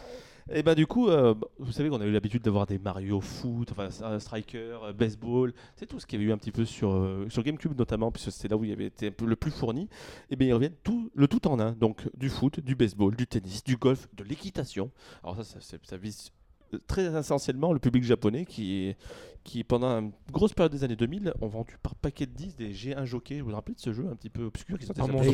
Et bah du coup, euh, vous savez qu'on a eu l'habitude d'avoir des Mario Foot, enfin Striker, euh, Baseball, c'est tout ce qu'il y avait eu un petit peu sur, euh, sur GameCube notamment, puisque c'était là où il y avait été le plus fourni. Et bien ils reviennent tout, le tout en un, donc du foot, du baseball, du tennis, du golf, de l'équitation. Alors ça, ça, c'est- ça vise très essentiellement le public japonais qui, qui pendant une grosse période des années 2000 ont vendu par paquet de 10 des G1 Jockey. Vous vous rappelez de ce jeu un petit peu obscur qui sortait sur.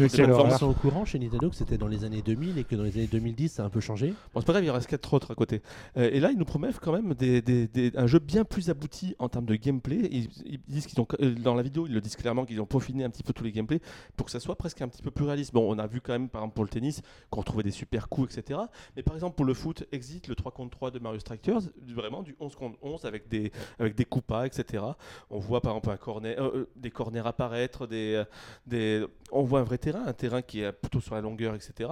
Ils sont au courant chez Nintendo que c'était dans les années 2000 et que dans les années 2010, ça a un peu changé. Bon, c'est pas grave, il reste 4 autres à côté. Euh, et là, ils nous promettent quand même des, des- des- un jeu bien plus abouti en termes de gameplay. Ils, ils disent qu'ils ont, euh, dans la vidéo, ils le disent clairement qu'ils ont peaufiné un petit peu tous les gameplays pour que ça soit presque un petit peu plus réaliste. Bon, on a vu quand même, par exemple, pour le tennis, qu'on retrouvait des super coups, etc. Mais par exemple, pour le foot, exit le 3 contre 3 de Mario Strikers, vraiment du 11 contre 11 avec des, avec des coupas, etc. On voit par exemple un corner, euh, euh, des corners apparaître, des, euh, des, on voit un vrai terrain, un terrain qui est plutôt sur la longueur, etc.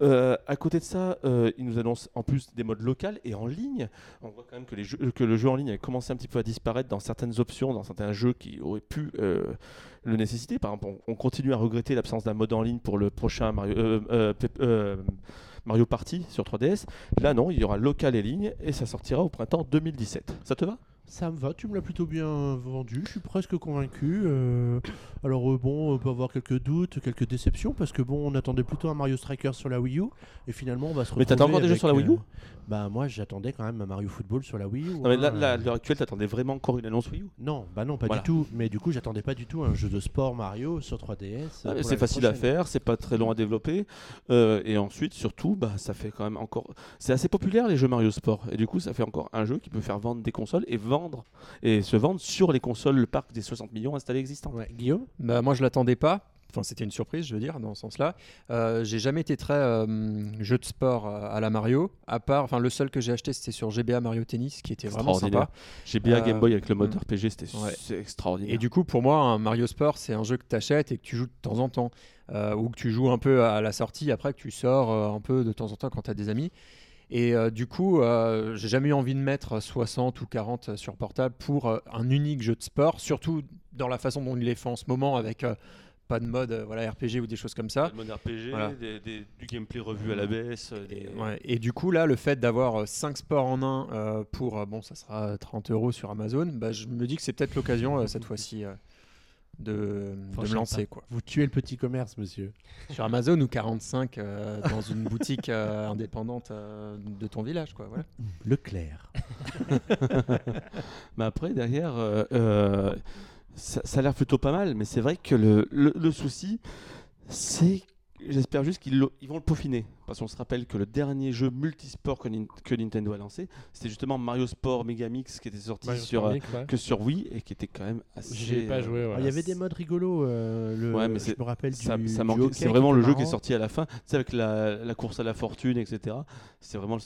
À côté de ça, euh, ils nous annoncent en plus des modes locaux et en ligne. On voit quand même que, le jeu en ligne a commencé un petit peu à disparaître dans certaines options, dans certains jeux qui auraient pu le nécessiter. Par exemple, on, on continue à regretter l'absence d'un mode en ligne pour le prochain Mario, Mario Party sur 3DS. Là, non, il y aura local et ligne et ça sortira au printemps 2017. Ça te va? Ça me va, tu me l'as plutôt bien vendu, je suis presque convaincu. euh, alors euh, bon, on peut avoir quelques doutes, quelques déceptions, parce que bon, on attendait plutôt un Mario Striker sur la Wii U, et finalement on va se retrouver Mais t'attends encore des jeux sur la Wii U? Bah moi j'attendais quand même un Mario Football sur la Wii U. Non, mais là, hein, là, à l'heure actuelle, t'attendais vraiment encore une annonce Wii U? Non, bah non, pas Voilà. du tout. Mais du coup, j'attendais pas du tout un jeu de sport Mario sur 3DS. Ah, euh, pour C'est facile à faire, c'est pas très long à développer. euh, et ensuite, surtout, bah, ça fait quand même encore. C'est assez populaire les jeux Mario Sport. Et du coup, ça fait encore un jeu qui peut faire vendre des consoles et vendre et se vendre sur les consoles, le parc des 60 millions installés existants. Ouais, Guillaume? Bah, moi, je l'attendais pas. Enfin, c'était une surprise, je veux dire, dans ce sens-là. Euh, j'ai jamais été très euh, jeu de sport euh, à la Mario. À part, enfin, le seul que j'ai acheté, c'était sur GBA Mario Tennis, qui était vraiment sympa. Euh, Game Boy avec le mode mm. RPG, c'était Ouais. extraordinaire. Et du coup, pour moi, un Mario Sport, c'est un jeu que tu achètes et que tu joues de temps en temps. Ou que tu joues un peu à la sortie, après que tu sors un peu de temps en temps quand tu as des amis. Et euh, du coup, euh, j'ai jamais eu envie de mettre 60 ou 40 sur portable pour euh, un unique jeu de sport, surtout dans la façon dont il est fait en ce moment avec pas de mode euh, voilà, RPG ou des choses comme ça. Le mode RPG, Voilà. des- des- du gameplay revu à la baisse. euh, Ouais, et du coup, là, le fait d'avoir 5 sports en un euh, pour, euh, bon, ça sera 30 euros sur Amazon, bah, je me dis que c'est peut-être l'occasion euh, cette fois-ci euh, de, me lancer. Quoi. Vous tuez le petit commerce, monsieur. Sur Amazon ou 45 euh, dans une boutique euh, indépendante euh, de ton village. Quoi, voilà. Leclerc. Mais après, derrière, euh, euh, ça, a l'air plutôt pas mal. Mais c'est vrai que le, le- souci, c'est. J'espère juste qu'ils vont le peaufiner. Parce qu'on se rappelle que le dernier jeu multisport que, Nin- que Nintendo a lancé, c'était justement Mario Sport Megamix qui était sorti Mario sur, euh, Mix, ouais. que sur Wii et qui était quand même assez. Pas joué. Alors, Il y avait des modes rigolos. euh, le, Ouais, mais je me rappelle ça, du, ça c'est vraiment le jeu qui est sorti à la fin, c'est avec la, la course à la fortune, etc. C'est vraiment le,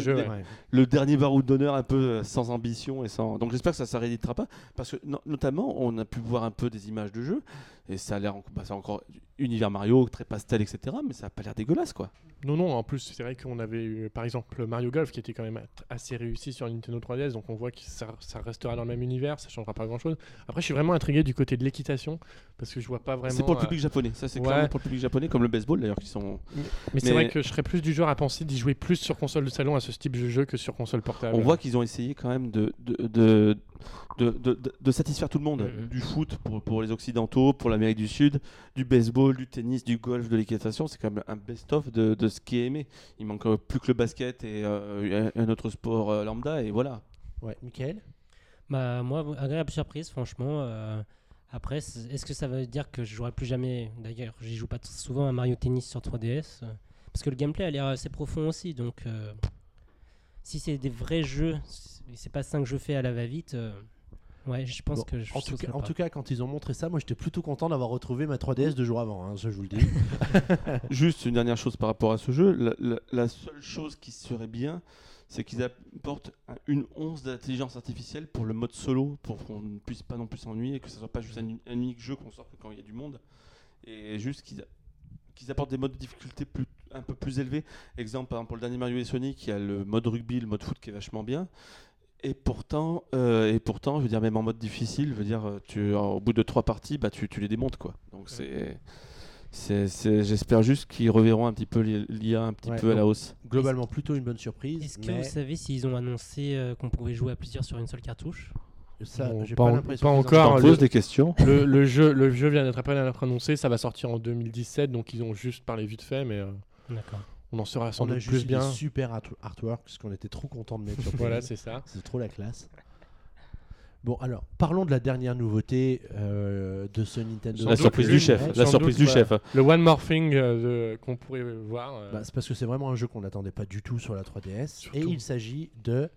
jeux, le- ouais. Le dernier baroud d'honneur un peu euh, sans ambition et sans. Donc j'espère que ça ne rééditera pas parce que no- notamment on a pu voir un peu des images de jeu et ça a l'air bah, encore univers Mario très pastel etc. Mais ça a pas l'air dégueulasse quoi. Non, non, en plus, c'est vrai qu'on avait eu, par exemple, Mario Golf qui était quand même assez réussi sur Nintendo 3DS, donc on voit que ça, ça restera dans le même univers, ça changera pas grand chose. Après, je suis vraiment intrigué du côté de l'équitation, parce que je vois pas vraiment. C'est pour le euh, public japonais. Ça c'est ouais. clairement pour le public japonais comme le baseball d'ailleurs qui sont. Mais, c'est mais- vrai que je serais plus du genre à penser d'y jouer plus sur console de salon à ce type de jeu que sur console portable. On voit qu'ils ont essayé quand même de, de, de, de, de- satisfaire tout le monde. Mhm. Du foot pour, pour les Occidentaux, pour l'Amérique du Sud, du baseball, du tennis, du golf, de l'équitation. C'est quand même un best-of de, de ce qui est aimé. Il manque euh, plus que le basket et euh, un autre sport euh, lambda. Et voilà. Ouais, Michael? Bah, moi, agréable surprise, franchement. euh, après, est-ce que ça veut dire que je jouerai plus jamais? D'ailleurs, j'y joue pas souvent à Mario Tennis sur 3DS. euh, parce que le gameplay a l'air assez profond aussi. Donc, euh, si c'est des vrais jeux, c'est- c'est pas 5 jeux faits à la va-vite. Ouais, je pense Bon, que je en, tout cas, en tout cas, quand ils ont montré ça, moi j'étais plutôt content d'avoir retrouvé ma 3DS deux jours avant, hein, ça je vous le dis. Juste une dernière chose par rapport à ce jeu. La, la- la seule chose qui serait bien, c'est qu'ils apportent un- une once d'intelligence artificielle pour le mode solo, pour qu'on ne puisse pas non plus s'ennuyer, que ce soit pas juste un, un unique jeu qu'on sort que quand il y a du monde. Et juste qu'ils apportent des modes de difficulté plus, un peu plus élevés. Exemple, par exemple, pour le dernier Mario et Sonic, il y a le mode rugby, le mode foot qui est vachement bien. Et pourtant, euh, et pourtant, je veux dire, même en mode difficile, je veux dire, euh, tu, au bout de trois parties, bah, tu, tu les démontes, quoi. Donc c'est, c'est, j'espère juste qu'ils reverront un petit peu l'IA un petit Ouais, peu à la hausse. Globalement, plutôt une bonne surprise. Est-ce que mais vous savez s'ils ont annoncé euh, qu'on pouvait jouer à plusieurs sur une seule cartouche? Ça, Bon, j'ai pas pas, pas encore, le- pose des questions. le, le jeu, le jeu vient d'être après d'être annoncé, ça va sortir en 2017, donc ils ont juste parlé vite fait, mais euh, D'accord. On en saura sans On a doute juste plus bien. des super art- artworks parce qu'on était trop content de mettre sur Voilà, c'est ça. C'est trop la classe. Bon, alors, parlons de la dernière nouveauté euh, de ce Nintendo. Sans La surprise du chef. La surprise doute, du chef. Le One More Thing euh, qu'on pourrait voir. euh, Bah, c'est parce que c'est vraiment un jeu qu'on n'attendait pas du tout sur la 3DS. Surtout. Et il s'agit de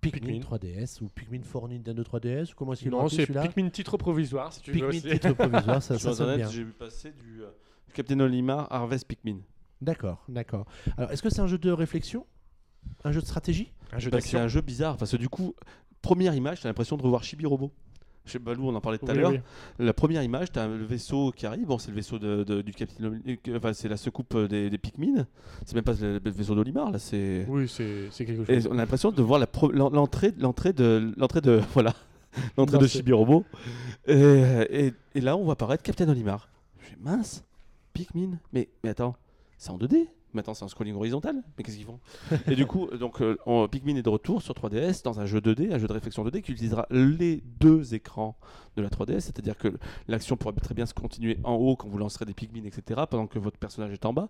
Pikmin, Pikmin. 3DS ou Pikmin for Nintendo 3DS. ou Comment est-ce l'ont non, c'est Pikmin titre provisoire, si tu veux. Pikmin aussi. titre provisoire, ça, Sur ça sonne Internet, bien. j'ai vu passer du euh, Captain Olimar Harvest Pikmin. D'accord, d'accord. Alors, est-ce que c'est un jeu de réflexion? Un jeu de stratégie? Un jeu Bah, c'est un jeu bizarre parce que du coup, première image, tu as l'impression de revoir Chibi Robot. Chez Balou, on en parlait tout à Oui, l'heure. oui. La première image, tu as le vaisseau qui arrive. Bon, c'est le vaisseau de, de- du capitaine. euh, Enfin, c'est la secoupe des, des Pikmin. C'est même pas le, le vaisseau d'Olimar, là. C'est. Oui, c'est c'est quelque Et chose. on a l'impression de voir la pro- l'en- l'entrée, l'entrée de, l'entrée de, voilà, l'entrée Non, de c'est- Chibi Robot. Et, et- et là, on voit apparaître Captain Olimar. Je fais mince, Pikmin. Mais, mais attends, c'est en 2D. Maintenant, c'est en scrolling horizontal. Mais qu'est-ce qu'ils font? Et du coup, donc, euh, Pikmin est de retour sur 3DS dans un jeu 2D, un jeu de réflexion 2D qui utilisera les deux écrans de la 3DS. C'est-à-dire que l'action pourra très bien se continuer en haut quand vous lancerez des Pikmin, etc., pendant que votre personnage est en bas.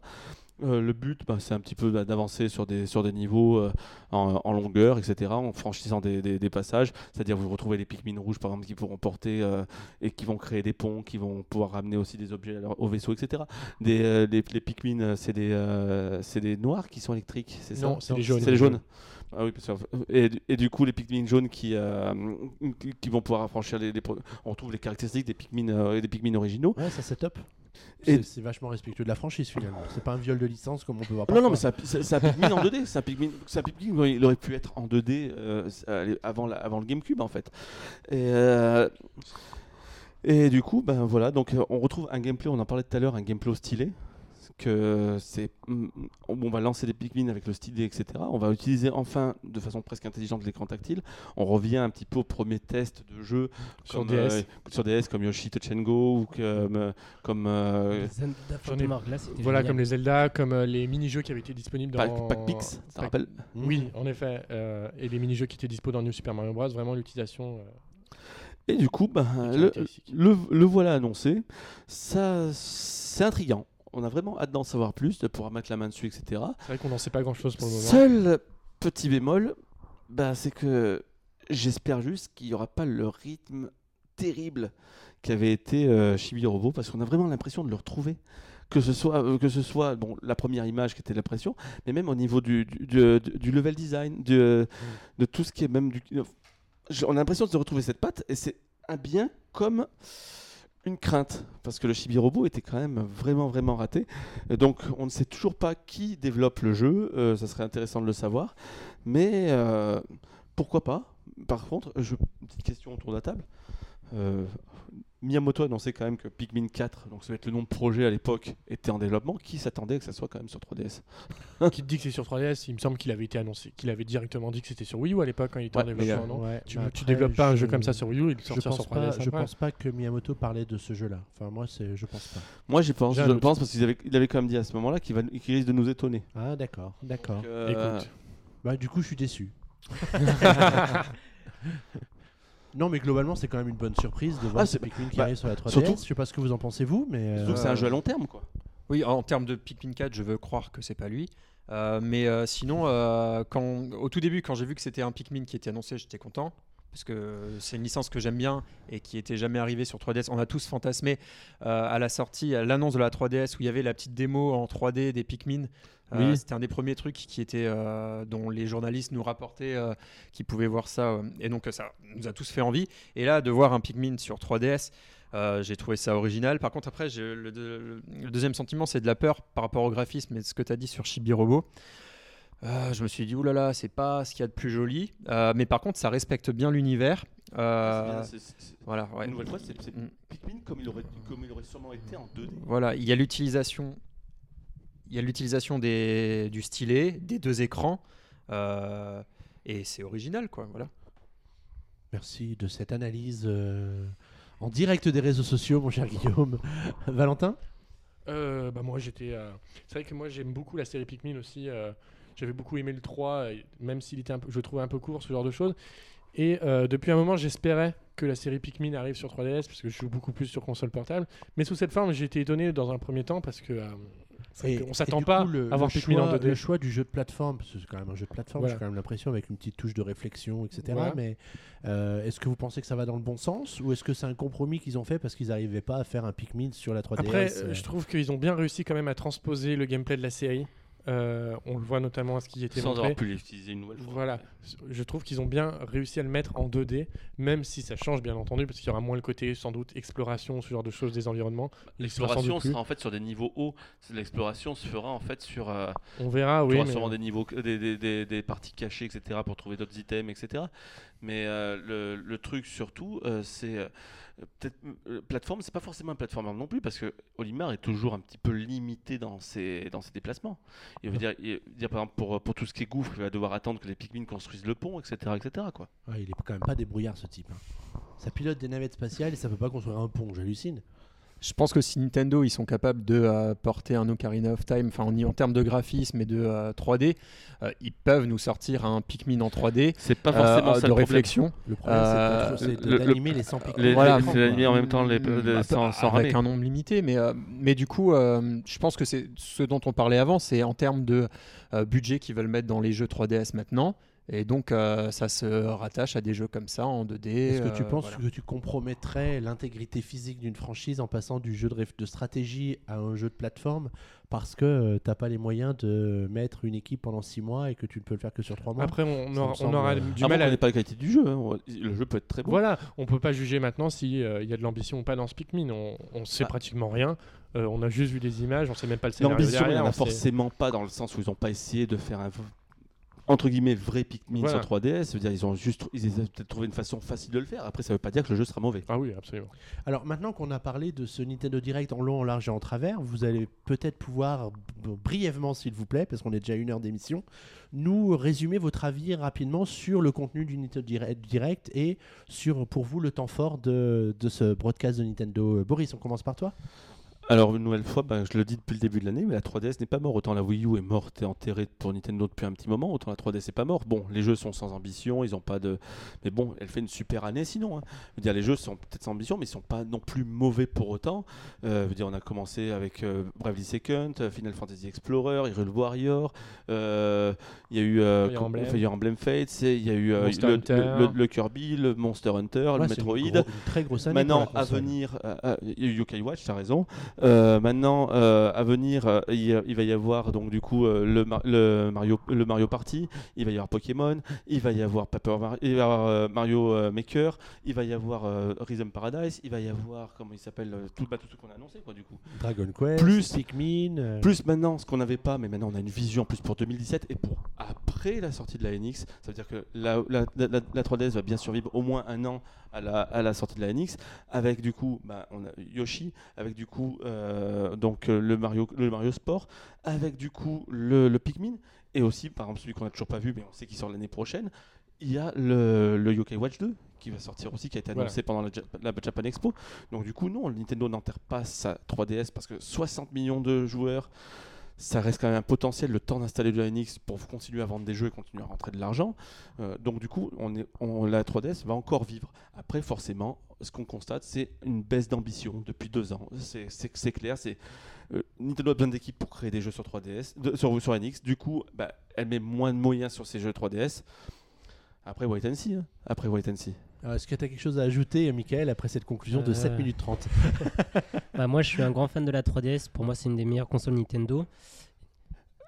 Euh, le but, bah, c'est un petit peu d'avancer sur des, sur des niveaux euh, en, en longueur, etc., en franchissant des, des- des passages. C'est-à-dire vous retrouvez les Pikmin rouges, par exemple, qui pourront porter euh, et qui vont créer des ponts, qui vont pouvoir ramener aussi des objets à leur- au vaisseau, etc. Des, les, les Pikmin, c'est des, des noirs qui sont électriques, c'est ça? Non, c'est les jaunes. C'est les jaunes. Ah oui, et, et du coup, les Pikmin jaunes qui, euh, qui- vont pouvoir affranchir les, les On retrouve les caractéristiques des Pikmin, euh, des Pikmin originaux. Ouais, ça c'est top. Et- C'est vachement respectueux de la franchise finalement. C'est pas un viol de licence comme on peut voir Non, non, mais c'est c'est un Pikmin en 2D. C'est un Pikmin, un Pikmin, il aurait pu être en 2D euh, euh, avant, la- avant le GameCube en fait. Et, euh, et du coup, ben voilà, donc euh, on retrouve un gameplay, on en parlait tout à l'heure, un gameplay stylé. Que c'est, mm, on va lancer des Pikmin avec le stylet, etc. On va utiliser enfin de façon presque intelligente l'écran tactile. On revient un petit peu au premier test de jeu Sur comme, DS. euh, sur DS comme Yoshi Touch and Go ou comme, euh, comme euh, ai- Voilà, génial. comme les Zelda, comme euh, les mini-jeux qui avaient été disponibles dans. Pac, Pac Pix, ça rappelle Oui, en effet. euh, et les mini-jeux qui étaient dispo dans New Super Mario Bros. Vraiment l'utilisation. euh, Et du coup, ben, le, le voilà annoncé. Ça, c'est intriguant. On a vraiment hâte d'en savoir plus, de pouvoir mettre la main dessus, etc. C'est vrai qu'on n'en sait pas grand-chose pour le moment. Seul petit bémol, ben, c'est que j'espère juste qu'il n'y aura pas le rythme terrible qu'avait été euh, Chibi parce qu'on a vraiment l'impression de le retrouver. Que ce soit, euh, que ce soit bon, la première image qui était l'impression, mais même au niveau du, du, du- du level design, de, de tout ce qui est même du. On a l'impression de se retrouver cette patte, et c'est un bien comme une crainte, parce que le Chibi Robo était quand même vraiment, vraiment raté. Donc, on ne sait toujours pas qui développe le jeu, euh, ça serait intéressant de le savoir, mais euh, pourquoi pas? Par contre, je, une petite question autour de la table. Euh, Miyamoto a annoncé quand même que Pikmin 4, donc ça va être le nom de projet à l'époque, était en développement. Qui s'attendait que ça soit quand même sur 3DS Qui te dit que c'est sur 3DS Il me semble qu'il avait été annoncé, qu'il avait directement dit que c'était sur Wii U à l'époque quand il était en Ouais, développement, non Ouais, Tu, tu après, développes pas un jeu je- comme ça sur Wii U, il Je sortira pense, sur pas, 3DS. je pense pas que Miyamoto parlait de ce jeu-là. Enfin, moi, c'est, je pense pas. Moi, j'y pense, je doute. pense parce qu'il avait, il avait quand même dit à ce moment-là qu'il va- qu'il risque de nous étonner. Ah, d'accord, d'accord. Euh, Écoute. Bah, du coup, je suis déçu. non, mais globalement, c'est quand même une bonne surprise de voir Ah, ce c'est- Pikmin qui bah, arrive sur la 3DS. surtout- Je sais pas ce que vous en pensez, vous, mais. surtout que c'est euh, un jeu à long terme, quoi. Oui, en termes de Pikmin 4, je veux croire que c'est pas lui. Euh, mais euh, sinon, euh, quand, au tout début, quand j'ai vu que c'était un Pikmin qui était annoncé, j'étais content. Parce que c'est une licence que j'aime bien et qui était jamais arrivée sur 3DS. On a tous fantasmé euh, à la sortie, à l'annonce de la 3DS où il y avait la petite démo en 3D des Pikmin. Euh, Oui. C'était un des premiers trucs qui était, euh, dont les journalistes nous rapportaient euh, qu'ils pouvaient voir ça. euh, et donc ça nous a tous fait envie. Et là, de voir un Pikmin sur 3DS, euh, j'ai trouvé ça original. Par contre, après, le, le- le deuxième sentiment, c'est de la peur par rapport au graphisme et ce que tu as dit sur Chibi Robo. Euh, je me suis dit, oulala, c'est pas ce qu'il y a de plus joli. Euh, mais par contre, ça respecte bien l'univers. Euh, C'est bien, c'est- c'est- voilà, ouais. Une nouvelle fois, c'est Mm. Pikmin comme il, aurait, comme il aurait sûrement été en 2D. Voilà, il y a l'utilisation, il y a l'utilisation du stylet, des deux écrans, euh, et c'est original, quoi. Voilà. Merci de cette analyse euh, en direct des réseaux sociaux, mon cher Guillaume. Valentin? Euh, bah moi j'étais euh, c'est vrai que moi j'aime beaucoup la série Pikmin aussi euh, j'avais beaucoup aimé le 3 et même s'il était un peu, je le trouvais un peu court ce genre de choses et euh, depuis un moment j'espérais que la série Pikmin arrive sur 3DS parce que je joue beaucoup plus sur console portable mais sous cette forme j'ai été étonné dans un premier temps parce que euh, Et- et s'attend pas coup, le, à voir le Pikmin en choix, 2D Le choix du jeu de plateforme, parce que c'est quand même un jeu de plateforme, Voilà. j'ai quand même l'impression avec une petite touche de réflexion, etc. Voilà. Mais euh, est-ce que vous pensez que ça va dans le bon sens ou est-ce que c'est un compromis qu'ils ont fait parce qu'ils n'arrivaient pas à faire un Pikmin sur la 3DS Après, euh, je trouve qu'ils ont bien réussi quand même à transposer le gameplay de la série Euh, on le voit notamment à ce qui était Sans montré. avoir pu l'utiliser une nouvelle fois. Voilà, je trouve qu'ils ont bien réussi à le mettre en 2D, même si ça change bien entendu, parce qu'il y aura moins le côté sans doute exploration, ce genre de choses des environnements. L'exploration sera en fait sur des niveaux hauts. L'exploration se fera en fait sur. euh, On verra, oui. mais- sûrement des niveaux, des, des, des, des parties cachées, etc. pour trouver d'autres items, etc. Mais euh, le, le truc surtout, c'est peut-être euh, plateforme, c'est pas forcément un platformer non plus parce que Olimar est toujours un petit peu limité dans ses dans ses déplacements. Il veut dire, il, y a par exemple pour pour tout ce qui est gouffre, il va devoir attendre que les Pikmin construisent le pont, etc., etc. Quoi. Ouais, il est quand même pas débrouillard ce type. hein. Ça pilote des navettes spatiales et ça peut pas construire un pont, j'hallucine. Je pense que si Nintendo ils sont capables de euh, porter un Ocarina of Time, enfin en, en termes de graphisme et de euh, 3D, euh, ils peuvent nous sortir un Pikmin en 3D C'est pas euh, forcément ça de le problème. réflexion. Le problème, Euh, c'est c'est le- de- le- d'animer les 100 pics. Les, Voilà. c'est animé en même temps les, Mm, les- peu sans, sans avec ramer. un nombre limité, mais, euh, mais du coup, euh, je pense que c'est ce dont on parlait avant, c'est en termes de euh, budget qu'ils veulent mettre dans les jeux 3DS maintenant. Et donc, euh, ça se rattache à des jeux comme ça en 2D. Est-ce que tu euh, penses voilà. que tu compromettrais l'intégrité physique d'une franchise en passant du jeu de, stratégie à un jeu de plateforme parce que euh, t'as pas les moyens de mettre une équipe pendant 6 mois et que tu ne peux le faire que sur 3 mois? Après, on, aura, on euh, du Avant, mal à. connaît pas la qualité du jeu. hein. Le jeu peut être très bon. Voilà, on peut pas juger maintenant s'il y a de l'ambition ou pas dans ce Pikmin. On, on sait Ah. pratiquement rien. Euh, on a juste vu des images, on sait même pas le scénario L'ambition, il n'y derrière. en a forcément pas dans le sens où ils n'ont pas essayé de faire un entre guillemets vrai Pikmin Voilà. sur 3DS. Ça veut dire ils ont juste ils ont peut-être trouvé une façon facile de le faire. Après, ça veut pas dire que le jeu sera mauvais. Ah oui, absolument. Alors maintenant qu'on a parlé de ce Nintendo Direct en long, en large et en travers, vous allez peut-être pouvoir, brièvement s'il vous plaît, parce qu'on est déjà à une heure d'émission, nous résumer votre avis rapidement sur le contenu du Nintendo Dire- Direct et sur pour vous le temps fort de, de ce broadcast de Nintendo. Euh, Boris, on commence par toi Alors une nouvelle fois, bah, je le dis depuis le début de l'année, mais la 3DS n'est pas morte. Autant la Wii U est morte et enterrée pour Nintendo depuis un petit moment, autant la 3DS n'est pas morte. Bon, les jeux sont sans ambition, ils ont pas de, mais bon, elle fait une super année sinon. hein. Je veux dire, les jeux sont peut-être sans ambition, mais ils sont pas non plus mauvais pour autant. Euh, je veux dire, on a commencé avec euh, Bravely Second, euh, Final Fantasy Explorer, Hyrule Warrior. euh, Il y a eu Fire Emblem. Fire Emblem Fates, il y a eu le, Hunter. le- le- le Kirby, le Monster Hunter, Ouais, le une Metroid. gros- une très grosse année. Maintenant, à venir, il y a eu Yokai Watch, tu as raison. Euh, maintenant, euh, à venir, euh, il, va y avoir donc du coup le, Mar- le Mario, le Mario Party, il va y avoir Pokémon, il va y avoir Paper Mario, il va y avoir Mario Maker, il va y avoir Rhythm Paradise, il va y avoir comment il s'appelle tout, bah, tout ce qu'on a annoncé quoi du coup. Dragon Quest, Plus- Pikmin. Plus maintenant, ce qu'on n'avait pas, mais maintenant on a une vision en plus pour 2017 et pour après la sortie de la NX. Ça veut dire que la, la, la- la 3DS va bien survivre au moins un an à la, à la sortie de la NX, avec du coup bah, on a Yoshi, avec du coup euh, donc euh, le Mario, le Mario Sport, avec du coup le, le Pikmin et aussi par exemple celui qu'on n'a toujours pas vu, mais on sait qu'il sort l'année prochaine. Il y a le, le Yokai Watch 2 qui va sortir aussi, qui a été Voilà. annoncé pendant la, la Japan Expo. Donc du coup, non, le Nintendo n'enterre pas sa 3DS parce que 60 millions de joueurs, ça reste quand même un potentiel, le temps d'installer de la NX pour continuer à vendre des jeux et continuer à rentrer de l'argent. Euh, donc du coup, on la 3DS va encore vivre. Après, forcément, ce qu'on constate, c'est une baisse d'ambition depuis deux ans. C'est- clair, euh, Nintendo a besoin d'équipes pour créer des jeux sur 3DS, de- sur, sur NX. Du coup, bah, elle met moins de moyens sur ses jeux 3DS. Après, wait and see. hein. Après, wait and see. Alors, Est-ce que tu as quelque chose à ajouter, Michael, après cette conclusion de Euh. 7 minutes 30 Bah, moi, je suis un grand fan de la 3DS. Pour moi, c'est une des meilleures consoles Nintendo.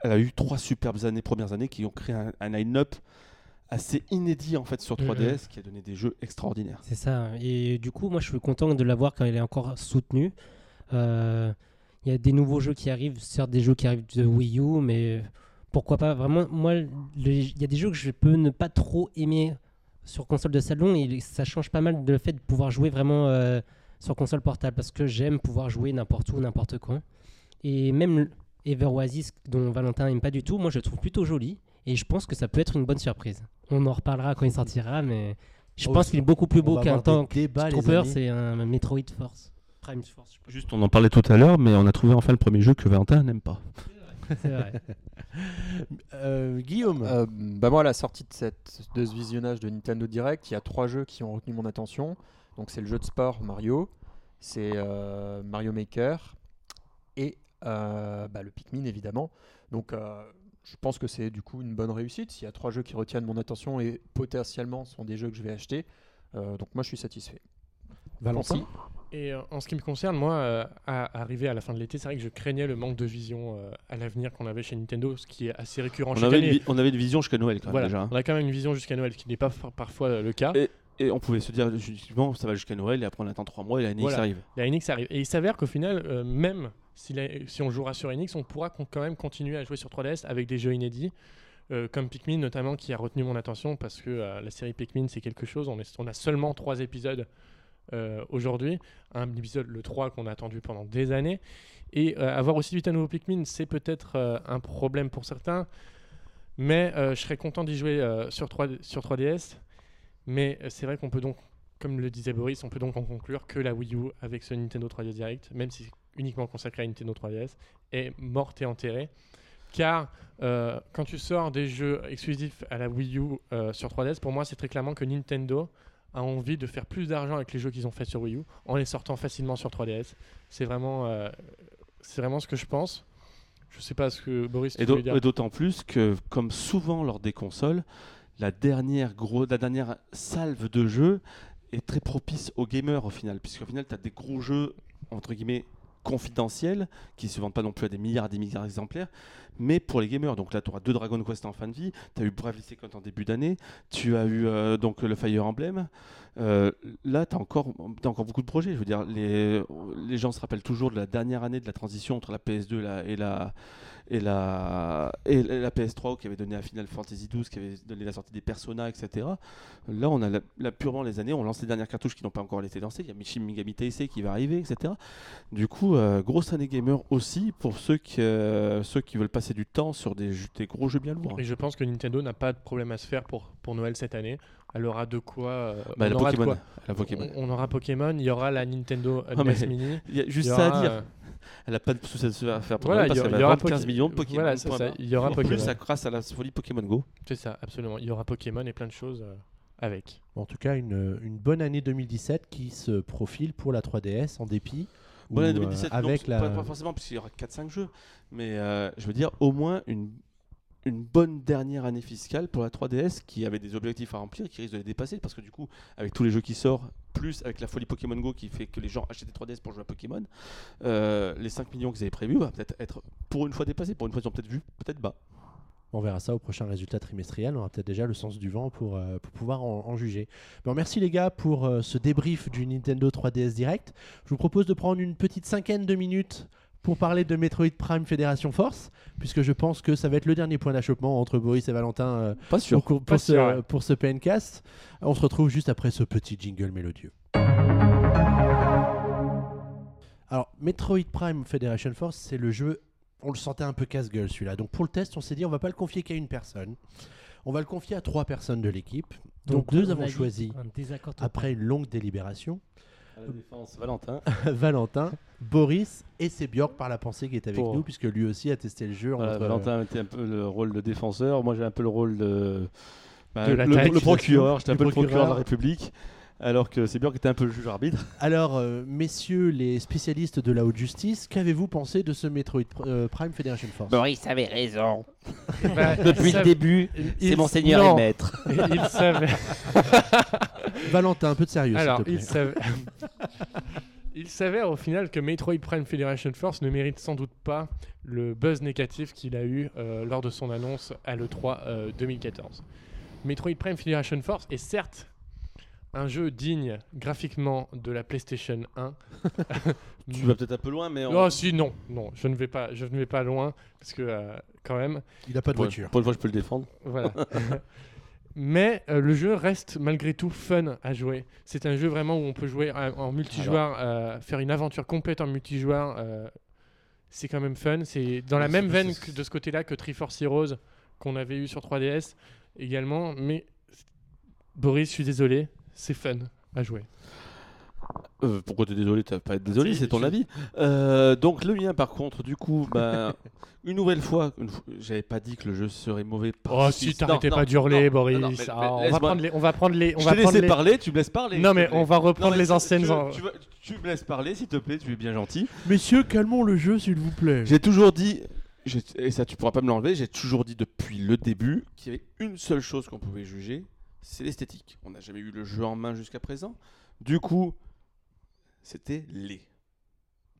Elle a eu trois superbes années, premières années, qui ont créé un, un line-up assez inédit en fait sur 3DS, qui a donné des jeux extraordinaires. C'est ça. Et du coup, moi, je suis content de la voir quand elle est encore soutenue. Euh, Il y a des nouveaux jeux qui arrivent, certes des jeux qui arrivent de Wii U, mais pourquoi pas? Vraiment, moi, il y a des jeux que je peux ne pas trop aimer sur console de salon et ça change pas mal de le fait de pouvoir jouer vraiment euh, sur console portable parce que j'aime pouvoir jouer n'importe où, n'importe quand. Et même Ever Oasis, dont Valentin n'aime pas du tout, moi je le trouve plutôt joli et je pense que ça peut être une bonne surprise. On en reparlera quand il sortira, mais je Oh, pense qu'il est beaucoup plus beau qu'un tank. Trooper, c'est un Metroid Force. Prime Force, je sais pas. Juste, on en parlait tout à l'heure, mais on a trouvé enfin le premier jeu que Valentin n'aime pas. C'est vrai. Euh, Guillaume Euh, bah moi, à la sortie de, cette, de ce visionnage de Nintendo Direct, il y a trois jeux qui ont retenu mon attention. Donc c'est le jeu de sport Mario, c'est euh, Mario Maker et euh, bah, le Pikmin évidemment. Donc euh, je pense que c'est du coup une bonne réussite. S'il y a trois jeux qui retiennent mon attention et potentiellement sont des jeux que je vais acheter, euh, donc moi je suis satisfait. Valentin Et euh, en ce qui me concerne, moi, euh, à, arrivé à la fin de l'été, c'est vrai que je craignais le manque de vision euh, à l'avenir qu'on avait chez Nintendo, ce qui est assez récurrent On chaque avait, année. on avait une vision jusqu'à Noël quand même Voilà, déjà. hein. on a quand même une vision jusqu'à Noël, ce qui n'est pas par- parfois le cas. Et- Et on pouvait se dire justement ça va jusqu'à Noël et après on attend 3 mois et la NX Voilà. arrive. La NX arrive. Et il s'avère qu'au final, euh, même si, la- si on jouera sur NX, on pourra quand même continuer à jouer sur 3DS avec des jeux inédits, comme Pikmin notamment, qui a retenu mon attention parce que la série Pikmin, c'est quelque chose. On, est- on a seulement trois épisodes euh, aujourd'hui. Un épisode, le 3, qu'on a attendu pendant des années. Et euh, avoir aussi vite un nouveau Pikmin, c'est peut-être euh, un problème pour certains. Mais je serais content d'y jouer sur, 3, sur 3DS. Mais c'est vrai qu'on peut donc comme le disait Boris, on peut donc en conclure que la Wii U avec ce Nintendo 3DS Direct, même si uniquement consacré à Nintendo 3DS, est morte et enterrée. Car quand tu sors des jeux exclusifs à la Wii U sur 3DS, pour moi c'est très clairement que Nintendo a envie de faire plus d'argent avec les jeux qu'ils ont fait sur Wii U en les sortant facilement sur 3DS. C'est vraiment, euh, c'est vraiment ce que je pense. Je sais pas ce que Boris tu et d'autant plus que, comme souvent lors des consoles, la dernière, gros, la dernière salve de jeux est très propice aux gamers au final. Puisqu'au final, tu as des gros jeux, entre guillemets, confidentiels, qui se vendent pas non plus à des milliards et des milliards d'exemplaires, mais pour les gamers. Donc là, tu auras deux Dragon Quest en fin de vie, tu as eu Bravely Second en début d'année, tu as eu euh, donc le Fire Emblem. Euh, là, tu as encore, beaucoup de projets. Je veux dire, les, gens se rappellent toujours de la dernière année de la transition entre la PS2 la- et la, et la, et la PS3 qui avait donné à Final Fantasy XII, qui avait donné la sortie des Persona, etc. Là, on a la- la- purement les années, on lance les dernières cartouches qui n'ont pas encore été lancées. Il y a Shin Megami Tensei qui va arriver, etc. Du coup, euh, grosse année gamer aussi pour ceux qui, euh, ceux qui veulent passer du temps sur des, des gros jeux bien lourds. Et je pense que Nintendo n'a pas de problème à se faire pour, pour Noël cette année. Elle aura de quoi. euh, Bah, on aura de Pokémon. quoi. La Pokémon. On, on aura Pokémon, il y aura la Nintendo euh, Ah, NES Mini. Il y a juste y ça à dire. Euh, Elle a pas de soucis à faire pour Voilà, parce il y qu'elle aura- va il y aura vendre 15 Poké- millions de Pokémon. Voilà, ça. Il y aura En plus, Pokémon. ça grâce à la folie Pokémon Go. C'est ça, absolument. Il y aura Pokémon et plein de choses euh, avec. En tout cas, une, une bonne année 2017 qui se profile pour la 3DS en dépit. Bon, l'année ou, euh, 2017, non, avec c'est la... pas, pas forcément, puisqu'il y aura 4-5 jeux. Mais euh, je veux dire, au moins une, une bonne dernière année fiscale pour la 3DS qui avait des objectifs à remplir et qui risque de les dépasser. Parce que du coup, avec tous les jeux qui sortent, plus avec la folie Pokémon Go qui fait que les gens achètent des 3DS pour jouer à Pokémon, euh, les 5 millions qu'ils avaient prévus va peut-être être pour une fois dépassés. Pour une fois, ils ont peut-être vu, peut-être bas. On verra ça au prochain résultat trimestriel. On aura peut-être déjà le sens du vent pour, euh, pour pouvoir en, juger. Bon, merci les gars pour euh, ce débrief du Nintendo 3DS Direct. Je vous propose de prendre une petite cinquaine de minutes pour parler de Metroid Prime Fédération Force, puisque je pense que ça va être le dernier point d'achoppement entre Boris et Valentin euh, Pas pour, pour Pas ce, sûr, ouais. pour ce PNcast. On se retrouve juste après ce petit jingle mélodieux. Alors, Metroid Prime Federation Force, c'est le jeu. On le sentait un peu casse-gueule celui-là. Donc, pour le test, on s'est dit on va pas le confier qu'à une personne. On va le confier à trois personnes de l'équipe. Donc, nous on avons choisi, un désaccord total. après une longue délibération, À la défense, Valentin. Valentin, Boris et c'est Björk par la pensée qui est avec Pour- nous, puisque lui aussi a testé le jeu. Voilà, entre- Valentin était un peu le rôle de défenseur. Moi, j'ai un peu le rôle de. bah, De le, le procureur. J'étais un peu le procureur de la. République. Alors que c'est bien que était un peu le juge arbitre. Alors, euh, messieurs les spécialistes de la haute justice, qu'avez-vous pensé de ce Metroid euh, Prime Federation Force? Boris avait raison. Bah, Depuis il le début, c'est mon seigneur non. et maître. il, savait. Valentin, un peu de sérieux, s'il Alors, te plaît. il savait. il s'avère au final que Metroid Prime Federation Force ne mérite sans doute pas le buzz négatif qu'il a eu euh, lors de son annonce à l'E3 euh, 2014. Metroid Prime Federation Force est certes un jeu digne graphiquement de la PlayStation 1. Tu vas peut-être un peu loin, mais. on- Oh si non, non, je ne vais pas, je ne vais pas loin parce que euh, quand même, Il n'a pas de pour, voiture. pour une fois, je peux le défendre. voilà. Mais euh, le jeu reste malgré tout fun à jouer. C'est un jeu vraiment où on peut jouer en, en multijoueur, euh, faire une aventure complète en multijoueur. euh, c'est quand même fun. C'est dans la même veine que de ce côté-là que Triforce Heroes qu'on avait eu sur 3DS également. Mais Boris, je suis désolé, c'est fun à jouer. Euh, pourquoi t'es désolé T'as pas être désolé, Si, c'est ton avis. Euh, donc le mien, par contre, du coup, bah, une nouvelle fois, j'avais pas dit que le jeu serait mauvais. Oh si t'arrêtais pas d'hurler, Boris. non, mais- Ah, on, va prendre les, on va prendre les, on je va prendre les- parler, tu me laisses parler. Non mais on va reprendre Non, mais les anciennes. Tu, en- tu me laisses parler, s'il te plaît, tu es bien gentil. Messieurs, calmons le jeu, s'il vous plaît. J'ai toujours dit, et ça tu pourras pas me l'enlever, j'ai toujours dit depuis le début qu'il y avait une seule chose qu'on pouvait juger, c'est l'esthétique. On n'a jamais eu le jeu en main jusqu'à présent. Du coup, c'était laid.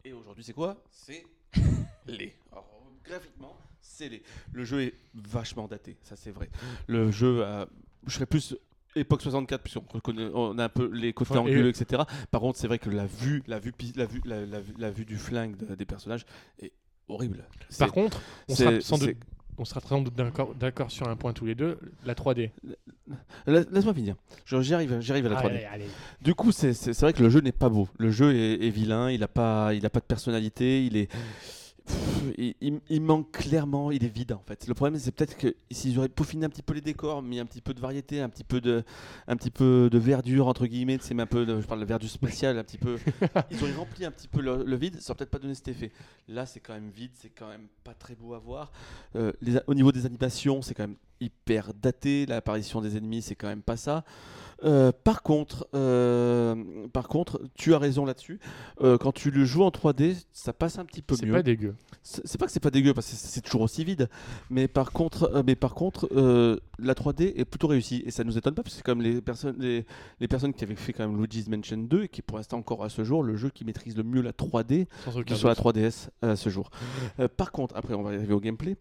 Et aujourd'hui, c'est quoi? C'est laid. Alors, graphiquement, c'est laid. Le jeu est vachement daté, ça c'est vrai. Le jeu, a- je serais plus époque 64 puisqu'on reconnaît- on a un peu les côtés Ouais, et- anguleux, etc. Par contre, c'est vrai que la vue, la vue, la vue, la, la vue- la vue du flingue de- des personnages est horrible. Par contre, on sera sans doute, on sera doute d'accord d'accord sur un point tous les deux, la 3D. La- Laisse-moi finir. J'y arrive, à la 3D. Allez, allez. Du coup, c'est c'est- c'est vrai que le jeu n'est pas beau. Le jeu est, est vilain, il n'a pas, il a pas de personnalité, il est. Il, il- il manque clairement, il est vide en fait. Le problème, c'est peut-être que s'ils auraient peaufiné un petit peu les décors, mis un petit peu de variété, un petit peu de, un petit peu de verdure entre guillemets, c'est un peu, de- je parle de verdure spéciale, un petit peu. Ils auraient rempli un petit peu le, le vide, ça aurait peut-être pas donné cet effet. Là, c'est quand même vide, c'est quand même pas très beau à voir. Euh, les au niveau des animations, c'est quand même hyper daté. L'apparition des ennemis, c'est quand même pas ça. Euh, par contre, euh, par contre, tu as raison là-dessus. Euh, quand tu le joues en 3D, ça passe un petit peu C'est mieux. pas dégueu. C'est c'est pas que c'est pas dégueu parce que c'est c'est toujours aussi vide, mais par contre, mais par contre, la 3D est plutôt réussie et ça nous étonne pas parce que c'est comme les personnes, les, les personnes qui avaient fait quand même Luigi's Mansion 2 et qui pour l'instant encore à ce jour le jeu qui maîtrise le mieux la 3D Sans aucun sur la doute. 3DS à ce jour. Par contre, après on va arriver au gameplay.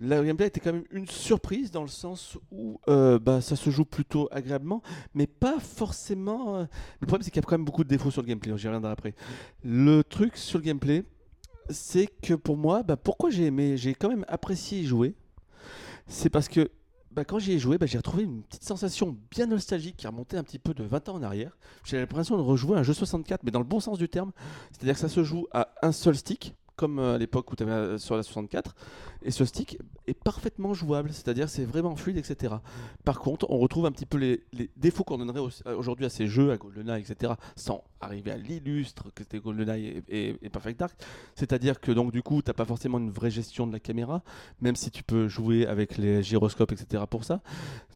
La gameplay était quand même une surprise dans le sens où bah, ça se joue plutôt agréablement, mais pas forcément. euh, Le problème c'est qu'il y a quand même beaucoup de défauts sur le gameplay. J'y reviendrai après. Le truc sur le gameplay, c'est que pour moi, bah, pourquoi j'ai aimé, j'ai quand même apprécié y jouer, c'est parce que bah, quand j'y ai joué, bah, j'ai retrouvé une petite sensation bien nostalgique qui remontait un petit peu de 20 ans en arrière. J'ai l'impression de rejouer un jeu 64, mais dans le bon sens du terme. C'est-à-dire que ça se joue à un seul stick, comme euh, à l'époque où tu avais sur la 64. Et ce stick est parfaitement jouable, c'est-à-dire c'est vraiment fluide, etc. Par contre, on retrouve un petit peu les, défauts qu'on donnerait au- aujourd'hui à ces jeux, à GoldenEye, etc., sans arriver à l'illustre que c'était GoldenEye et, et- et Perfect Dark. C'est-à-dire que donc du coup, tu n'as pas forcément une vraie gestion de la caméra, même si tu peux jouer avec les gyroscopes, etc. pour ça.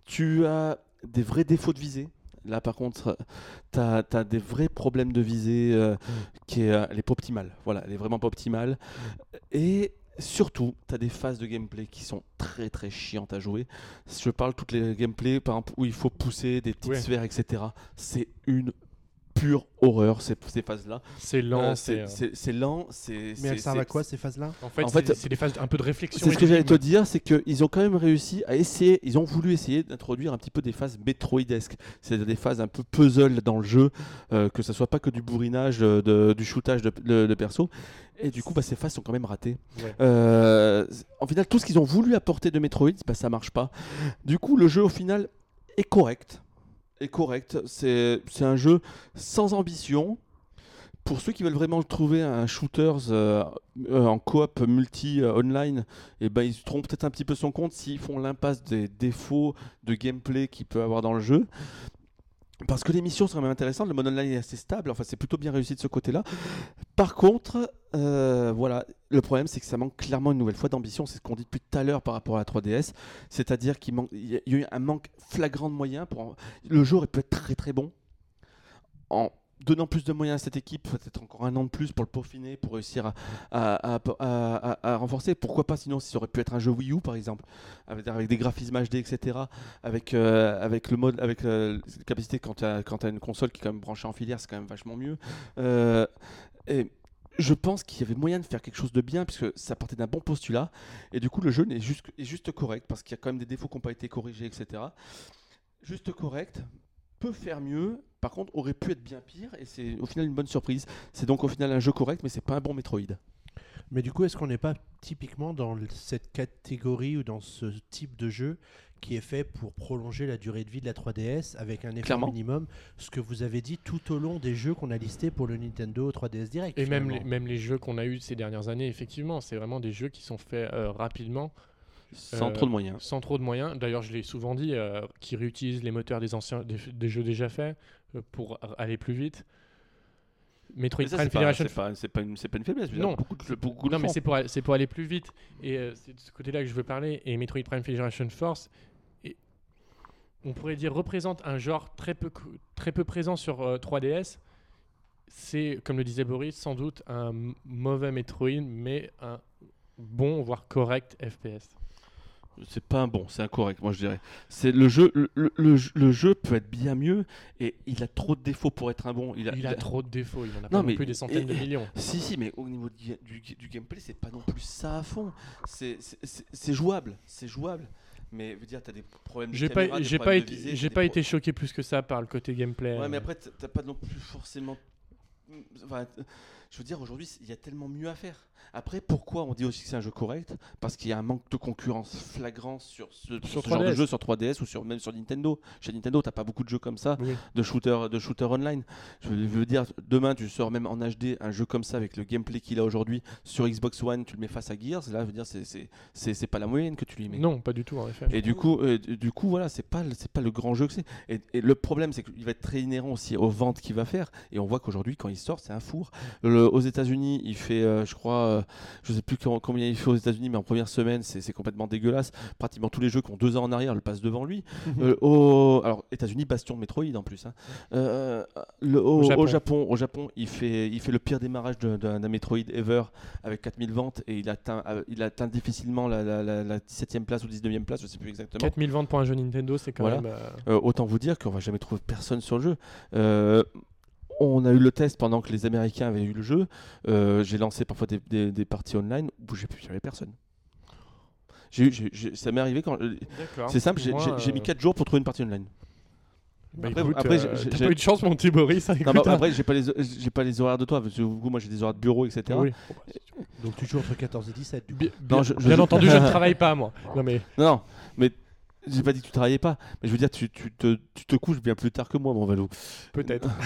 Tu as des vrais défauts de visée. Là, par contre, tu as, des vrais problèmes de visée euh, qui est, euh, elle est pas optimale. Voilà, elle est vraiment pas optimale. Et surtout, tu as des phases de gameplay qui sont très très chiantes à jouer. Je parle toutes les gameplays, par exemple, où il faut pousser des petites Ouais. sphères, etc. C'est une pure horreur, ces, ces phases-là. C'est lent, Euh, c'est. c'est euh, c'est- lent, c'est. Mais elles servent à quoi ces phases-là? En fait, en c'est fait, c'est des phases un peu de réflexion. c'est ce que j'allais te dire, c'est qu'ils ont quand même réussi à essayer, ils ont voulu essayer d'introduire un petit peu des phases Metroidesques, c'est-à-dire des phases un peu puzzle dans le jeu, euh, que ce soit pas que du bourrinage, de- du shootage de, de, de perso. Et du coup, bah, ces phases sont quand même ratées. Ouais. Euh, en final, tout ce qu'ils ont voulu apporter de Metroid, bah, ça marche pas. Du coup, le jeu au final est correct. Est correct. C'est un jeu sans ambition. Pour ceux qui veulent vraiment trouver un shooters euh, euh, en coop multi euh, online, et ben ils se trompent peut-être un petit peu son compte s'ils font l'impasse des défauts de gameplay qu'il peut avoir dans le jeu. Parce que sont quand même intéressantes, le mode online est assez stable, enfin c'est plutôt bien réussi de ce côté-là. Par contre, euh, voilà, le problème c'est que ça manque clairement une nouvelle fois d'ambition, c'est ce qu'on dit depuis tout à l'heure par rapport à la 3DS, c'est-à-dire qu'il il y a il eu un manque flagrant de moyens. Pour Le jeu aurait pu être très très bon donnant plus de moyens à cette équipe, peut-être encore un an de plus pour le peaufiner, pour réussir à, renforcer. Pourquoi pas sinon si ça aurait pu être un jeu Wii U par exemple, avec, des graphismes HD, etc. Avec, euh, avec le mode, avec euh, la capacité quand tu as, une console qui est quand même branchée en filière, c'est quand même vachement mieux. Euh, et je pense qu'il y avait moyen de faire quelque chose de bien puisque ça partait d'un bon postulat et du coup le jeu est est juste correct parce qu'il y a quand même des défauts qui n'ont pas été corrigés, etc. Juste correct, peut faire mieux, par contre aurait pu être bien pire et c'est au final une bonne surprise. C'est donc au final un jeu correct mais c'est pas un bon Metroid. Mais du coup, est-ce qu'on n'est pas typiquement dans cette catégorie ou dans ce type de jeu qui est fait pour prolonger la durée de vie de la 3DS avec un effort Clairement. minimum, ce que vous avez dit tout au long des jeux qu'on a listés pour le Nintendo 3DS Direct Et même les, finalement. même les jeux qu'on a eu ces dernières années, effectivement, c'est vraiment des jeux qui sont faits euh, rapidement, Sans Euh, trop de moyens. sans trop de moyens. D'ailleurs, je l'ai souvent dit, euh, qui réutilisent les moteurs des anciens, des, des jeux déjà faits pour a- aller plus vite. Metroid Mais ça, Prime Federation c'est pas, pas pas une faiblesse. Non. dire, beaucoup de- beaucoup le Non, mais c'est pour, pour aller plus vite. Et euh, c'est de ce côté-là que je veux parler. Et Metroid Prime Federation Force, et on pourrait dire, représente un genre très peu, très peu présent sur euh, 3DS. C'est, comme le disait Boris, sans doute un mauvais Metroid, mais un bon, voire correct FPS. C'est pas un bon, c'est un correct, moi je dirais. C'est le jeu, le, le- le jeu- peut être bien mieux et il a trop de défauts pour être un bon. Il a, Il a trop de défauts, il en a Non, pas non mais- plus des centaines de millions. Si, si, mais au niveau du, du- du gameplay, c'est pas non plus ça à fond. C'est- jouable, c'est jouable. Mais veux dire, t'as des problèmes de J'ai pas, des j'ai pas, été, j'ai pas choqué plus que ça par le côté gameplay. Ouais, mais après, t'as pas non plus forcément. Enfin, je veux dire, aujourd'hui, il y a tellement mieux à faire. Après, pourquoi on dit aussi que c'est un jeu correct? Parce qu'il y a un manque de concurrence flagrant sur ce, Sur ce genre de 3DS. jeu sur 3DS ou sur, même sur Nintendo. Chez Nintendo, t'as pas beaucoup de jeux comme ça, Oui. de shooter, de shooter online. Je veux, dire, demain, tu sors même en HD un jeu comme ça avec le gameplay qu'il a aujourd'hui sur Xbox One, tu le mets face à Gears. Là, je veux dire, c'est- pas la moyenne que tu lui mets. Non, pas du tout en effet. Et du coup, euh, du coup, voilà, c'est pas, pas le grand jeu que c'est. Et, et le problème, c'est qu'il va être très inhérent aussi aux ventes qu'il va faire. Et on voit qu'aujourd'hui, quand il sort, c'est un four. Le- aux États-Unis, il fait, euh, je crois, euh, je sais plus com- combien il fait aux États-Unis, mais en première semaine, c'est complètement dégueulasse. Pratiquement tous les jeux qui ont deux ans en arrière le passent devant lui. Euh, au, alors, États-Unis, bastion de Metroid en plus. hein. Euh, le- au, Au Japon. au Japon, au Japon, il fait, il fait le pire démarrage d'un Metroid ever avec 4000 ventes et il atteint, euh, il atteint difficilement la, la, la- la 17e place ou 19e place, je sais plus exactement. 4000 ventes pour un jeu Nintendo, c'est quand Voilà. même. euh, Euh, autant vous dire qu'on va jamais trouver personne sur le jeu. Euh, on a eu le test pendant que les Américains avaient eu le jeu. Euh, j'ai lancé parfois des, des- des parties online où j'avais personne. J'ai eu- j'ai- j'ai- ça m'est arrivé quand. euh. C'est simple, j'ai Moi, j'ai- j'ai mis euh, 4 jours pour trouver une partie online. bah, Après- écoute, après, euh, j'ai- t'as j'ai- pas eu de chance, mon petit Boris. hein, Non, hein. après, j'ai pas les j'ai pas les horaires de toi parce que moi j'ai des horaires de bureau, etc. Oui. Donc tu joues entre 14 et 17. du coup. Bien, Non, bien- je- entendu, je ne travaille pas, moi. Non, mais Non, non, mais j'ai pas dit que tu travaillais pas, mais je veux dire, tu, tu te, tu te couches bien plus tard que moi, mon Valo. peut-être.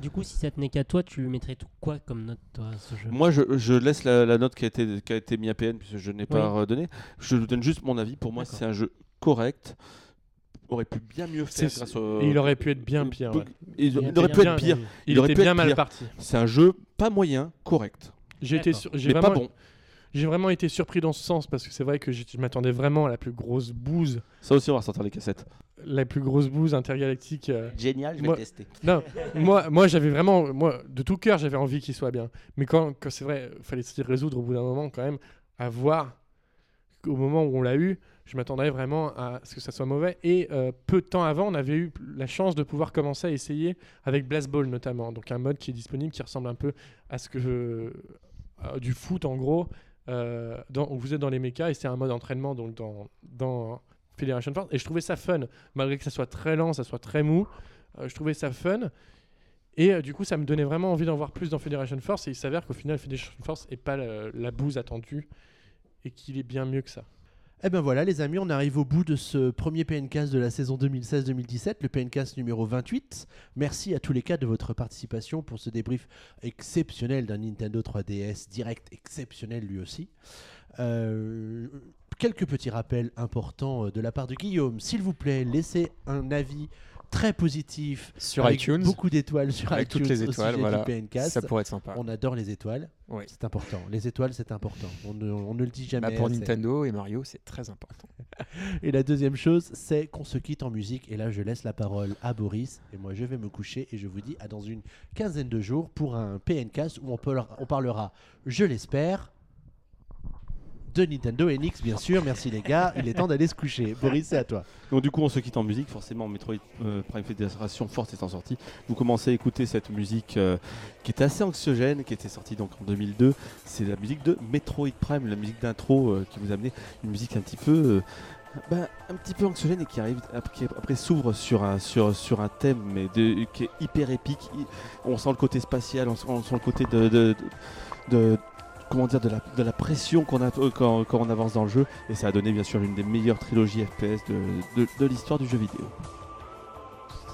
Du coup, si ça tenait qu'à toi, tu lui mettrais tout quoi comme note, toi, à ce jeu? Moi, je, je laisse la, la note qui a été, qui a été mise à PN, puisque je n'ai pas redonné. Je donne juste mon avis. Pour moi, c'est un jeu correct. Aurait pu bien mieux faire grâce au. Il aurait pu être bien pire. Ouais. Il, Il il était aurait pu bien- être pire. Il, Il aurait était pu bien être mal pire. parti. C'est un jeu pas moyen, correct. J'ai été sur- j'ai Mais vraiment, pas bon. J'ai vraiment été surpris dans ce sens parce que c'est vrai que je m'attendais vraiment à la plus grosse bouse, Ça aussi, on va sortir les cassettes. la plus grosse bouse intergalactique. euh, Génial, vais Moi- tester. Non, moi, moi j'avais vraiment, moi, de tout cœur, j'avais envie qu'il soit bien. Mais quand, quand c'est vrai, fallait se résoudre au bout d'un moment quand même à voir qu'au moment où on l'a eu, je m'attendais vraiment à ce que ça soit mauvais. Et euh, peu de temps avant, on avait eu la chance de pouvoir commencer à essayer avec Blast Ball notamment, donc un mode qui est disponible qui ressemble un peu à ce que je, à du foot en gros. Euh, où vous êtes dans les mechas et c'est un mode entraînement donc dans, dans Federation Force et je trouvais ça fun malgré que ça soit très lent, ça soit très mou, euh, je trouvais ça fun et euh, du coup, ça me donnait vraiment envie d'en voir plus dans Federation Force. Et il s'avère qu'au final, Federation Force n'est pas la, la bouse attendue et qu'il est bien mieux que ça. Eh ben voilà les amis, on arrive au bout de ce premier PNcast de la saison 2016-2017, le PNcast numéro 28. Merci à tous les quatre de votre participation pour ce débrief exceptionnel d'un Nintendo 3DS direct exceptionnel lui aussi. Euh, quelques petits rappels importants euh, de la part de Guillaume. S'il vous plaît, laissez un avis très positif Sur avec iTunes, beaucoup d'étoiles sur avec iTunes toutes les étoiles, voilà. PNcast. ça pourrait être sympa. On adore les étoiles, Oui. c'est important. Les étoiles, c'est important. On ne, on ne le dit jamais. Bah, pour assez. Nintendo et Mario, c'est très important. Et la deuxième chose, c'est qu'on se quitte en musique. Et là, je laisse la parole à Boris. Et moi, je vais me coucher. Et je vous dis à dans une quinzaine de jours pour un PNcast où on, parlera, on parlera, je l'espère, de Nintendo NX, bien sûr. Merci les gars. Il est temps d'aller se coucher. Boris, c'est à toi. Donc du coup, on se quitte en musique. Forcément, Metroid euh, Prime Federation Force étant sorti, vous commencez à écouter cette musique euh, qui était assez anxiogène, qui était sortie donc en 2002. C'est la musique de Metroid Prime, la musique d'intro euh, qui vous amenait une musique un petit peu, euh, ben, un petit peu anxiogène et qui arrive après, s'ouvre sur un thème qui est hyper épique. On sent le côté spatial, on sent, le côté de- comment dire de la, de la pression qu'on a euh, quand, quand on avance dans le jeu et ça a donné bien sûr une des meilleures trilogies FPS de, de, de l'histoire du jeu vidéo.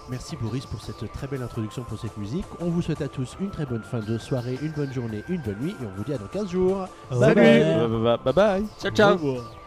Merci Boris pour cette très belle introduction pour cette musique. On vous souhaite à tous une très bonne fin de soirée, une bonne journée, une bonne nuit. Et on vous dit à dans 15 jours. Salut bye. Bye bye. bye, bye. Ciao, ciao.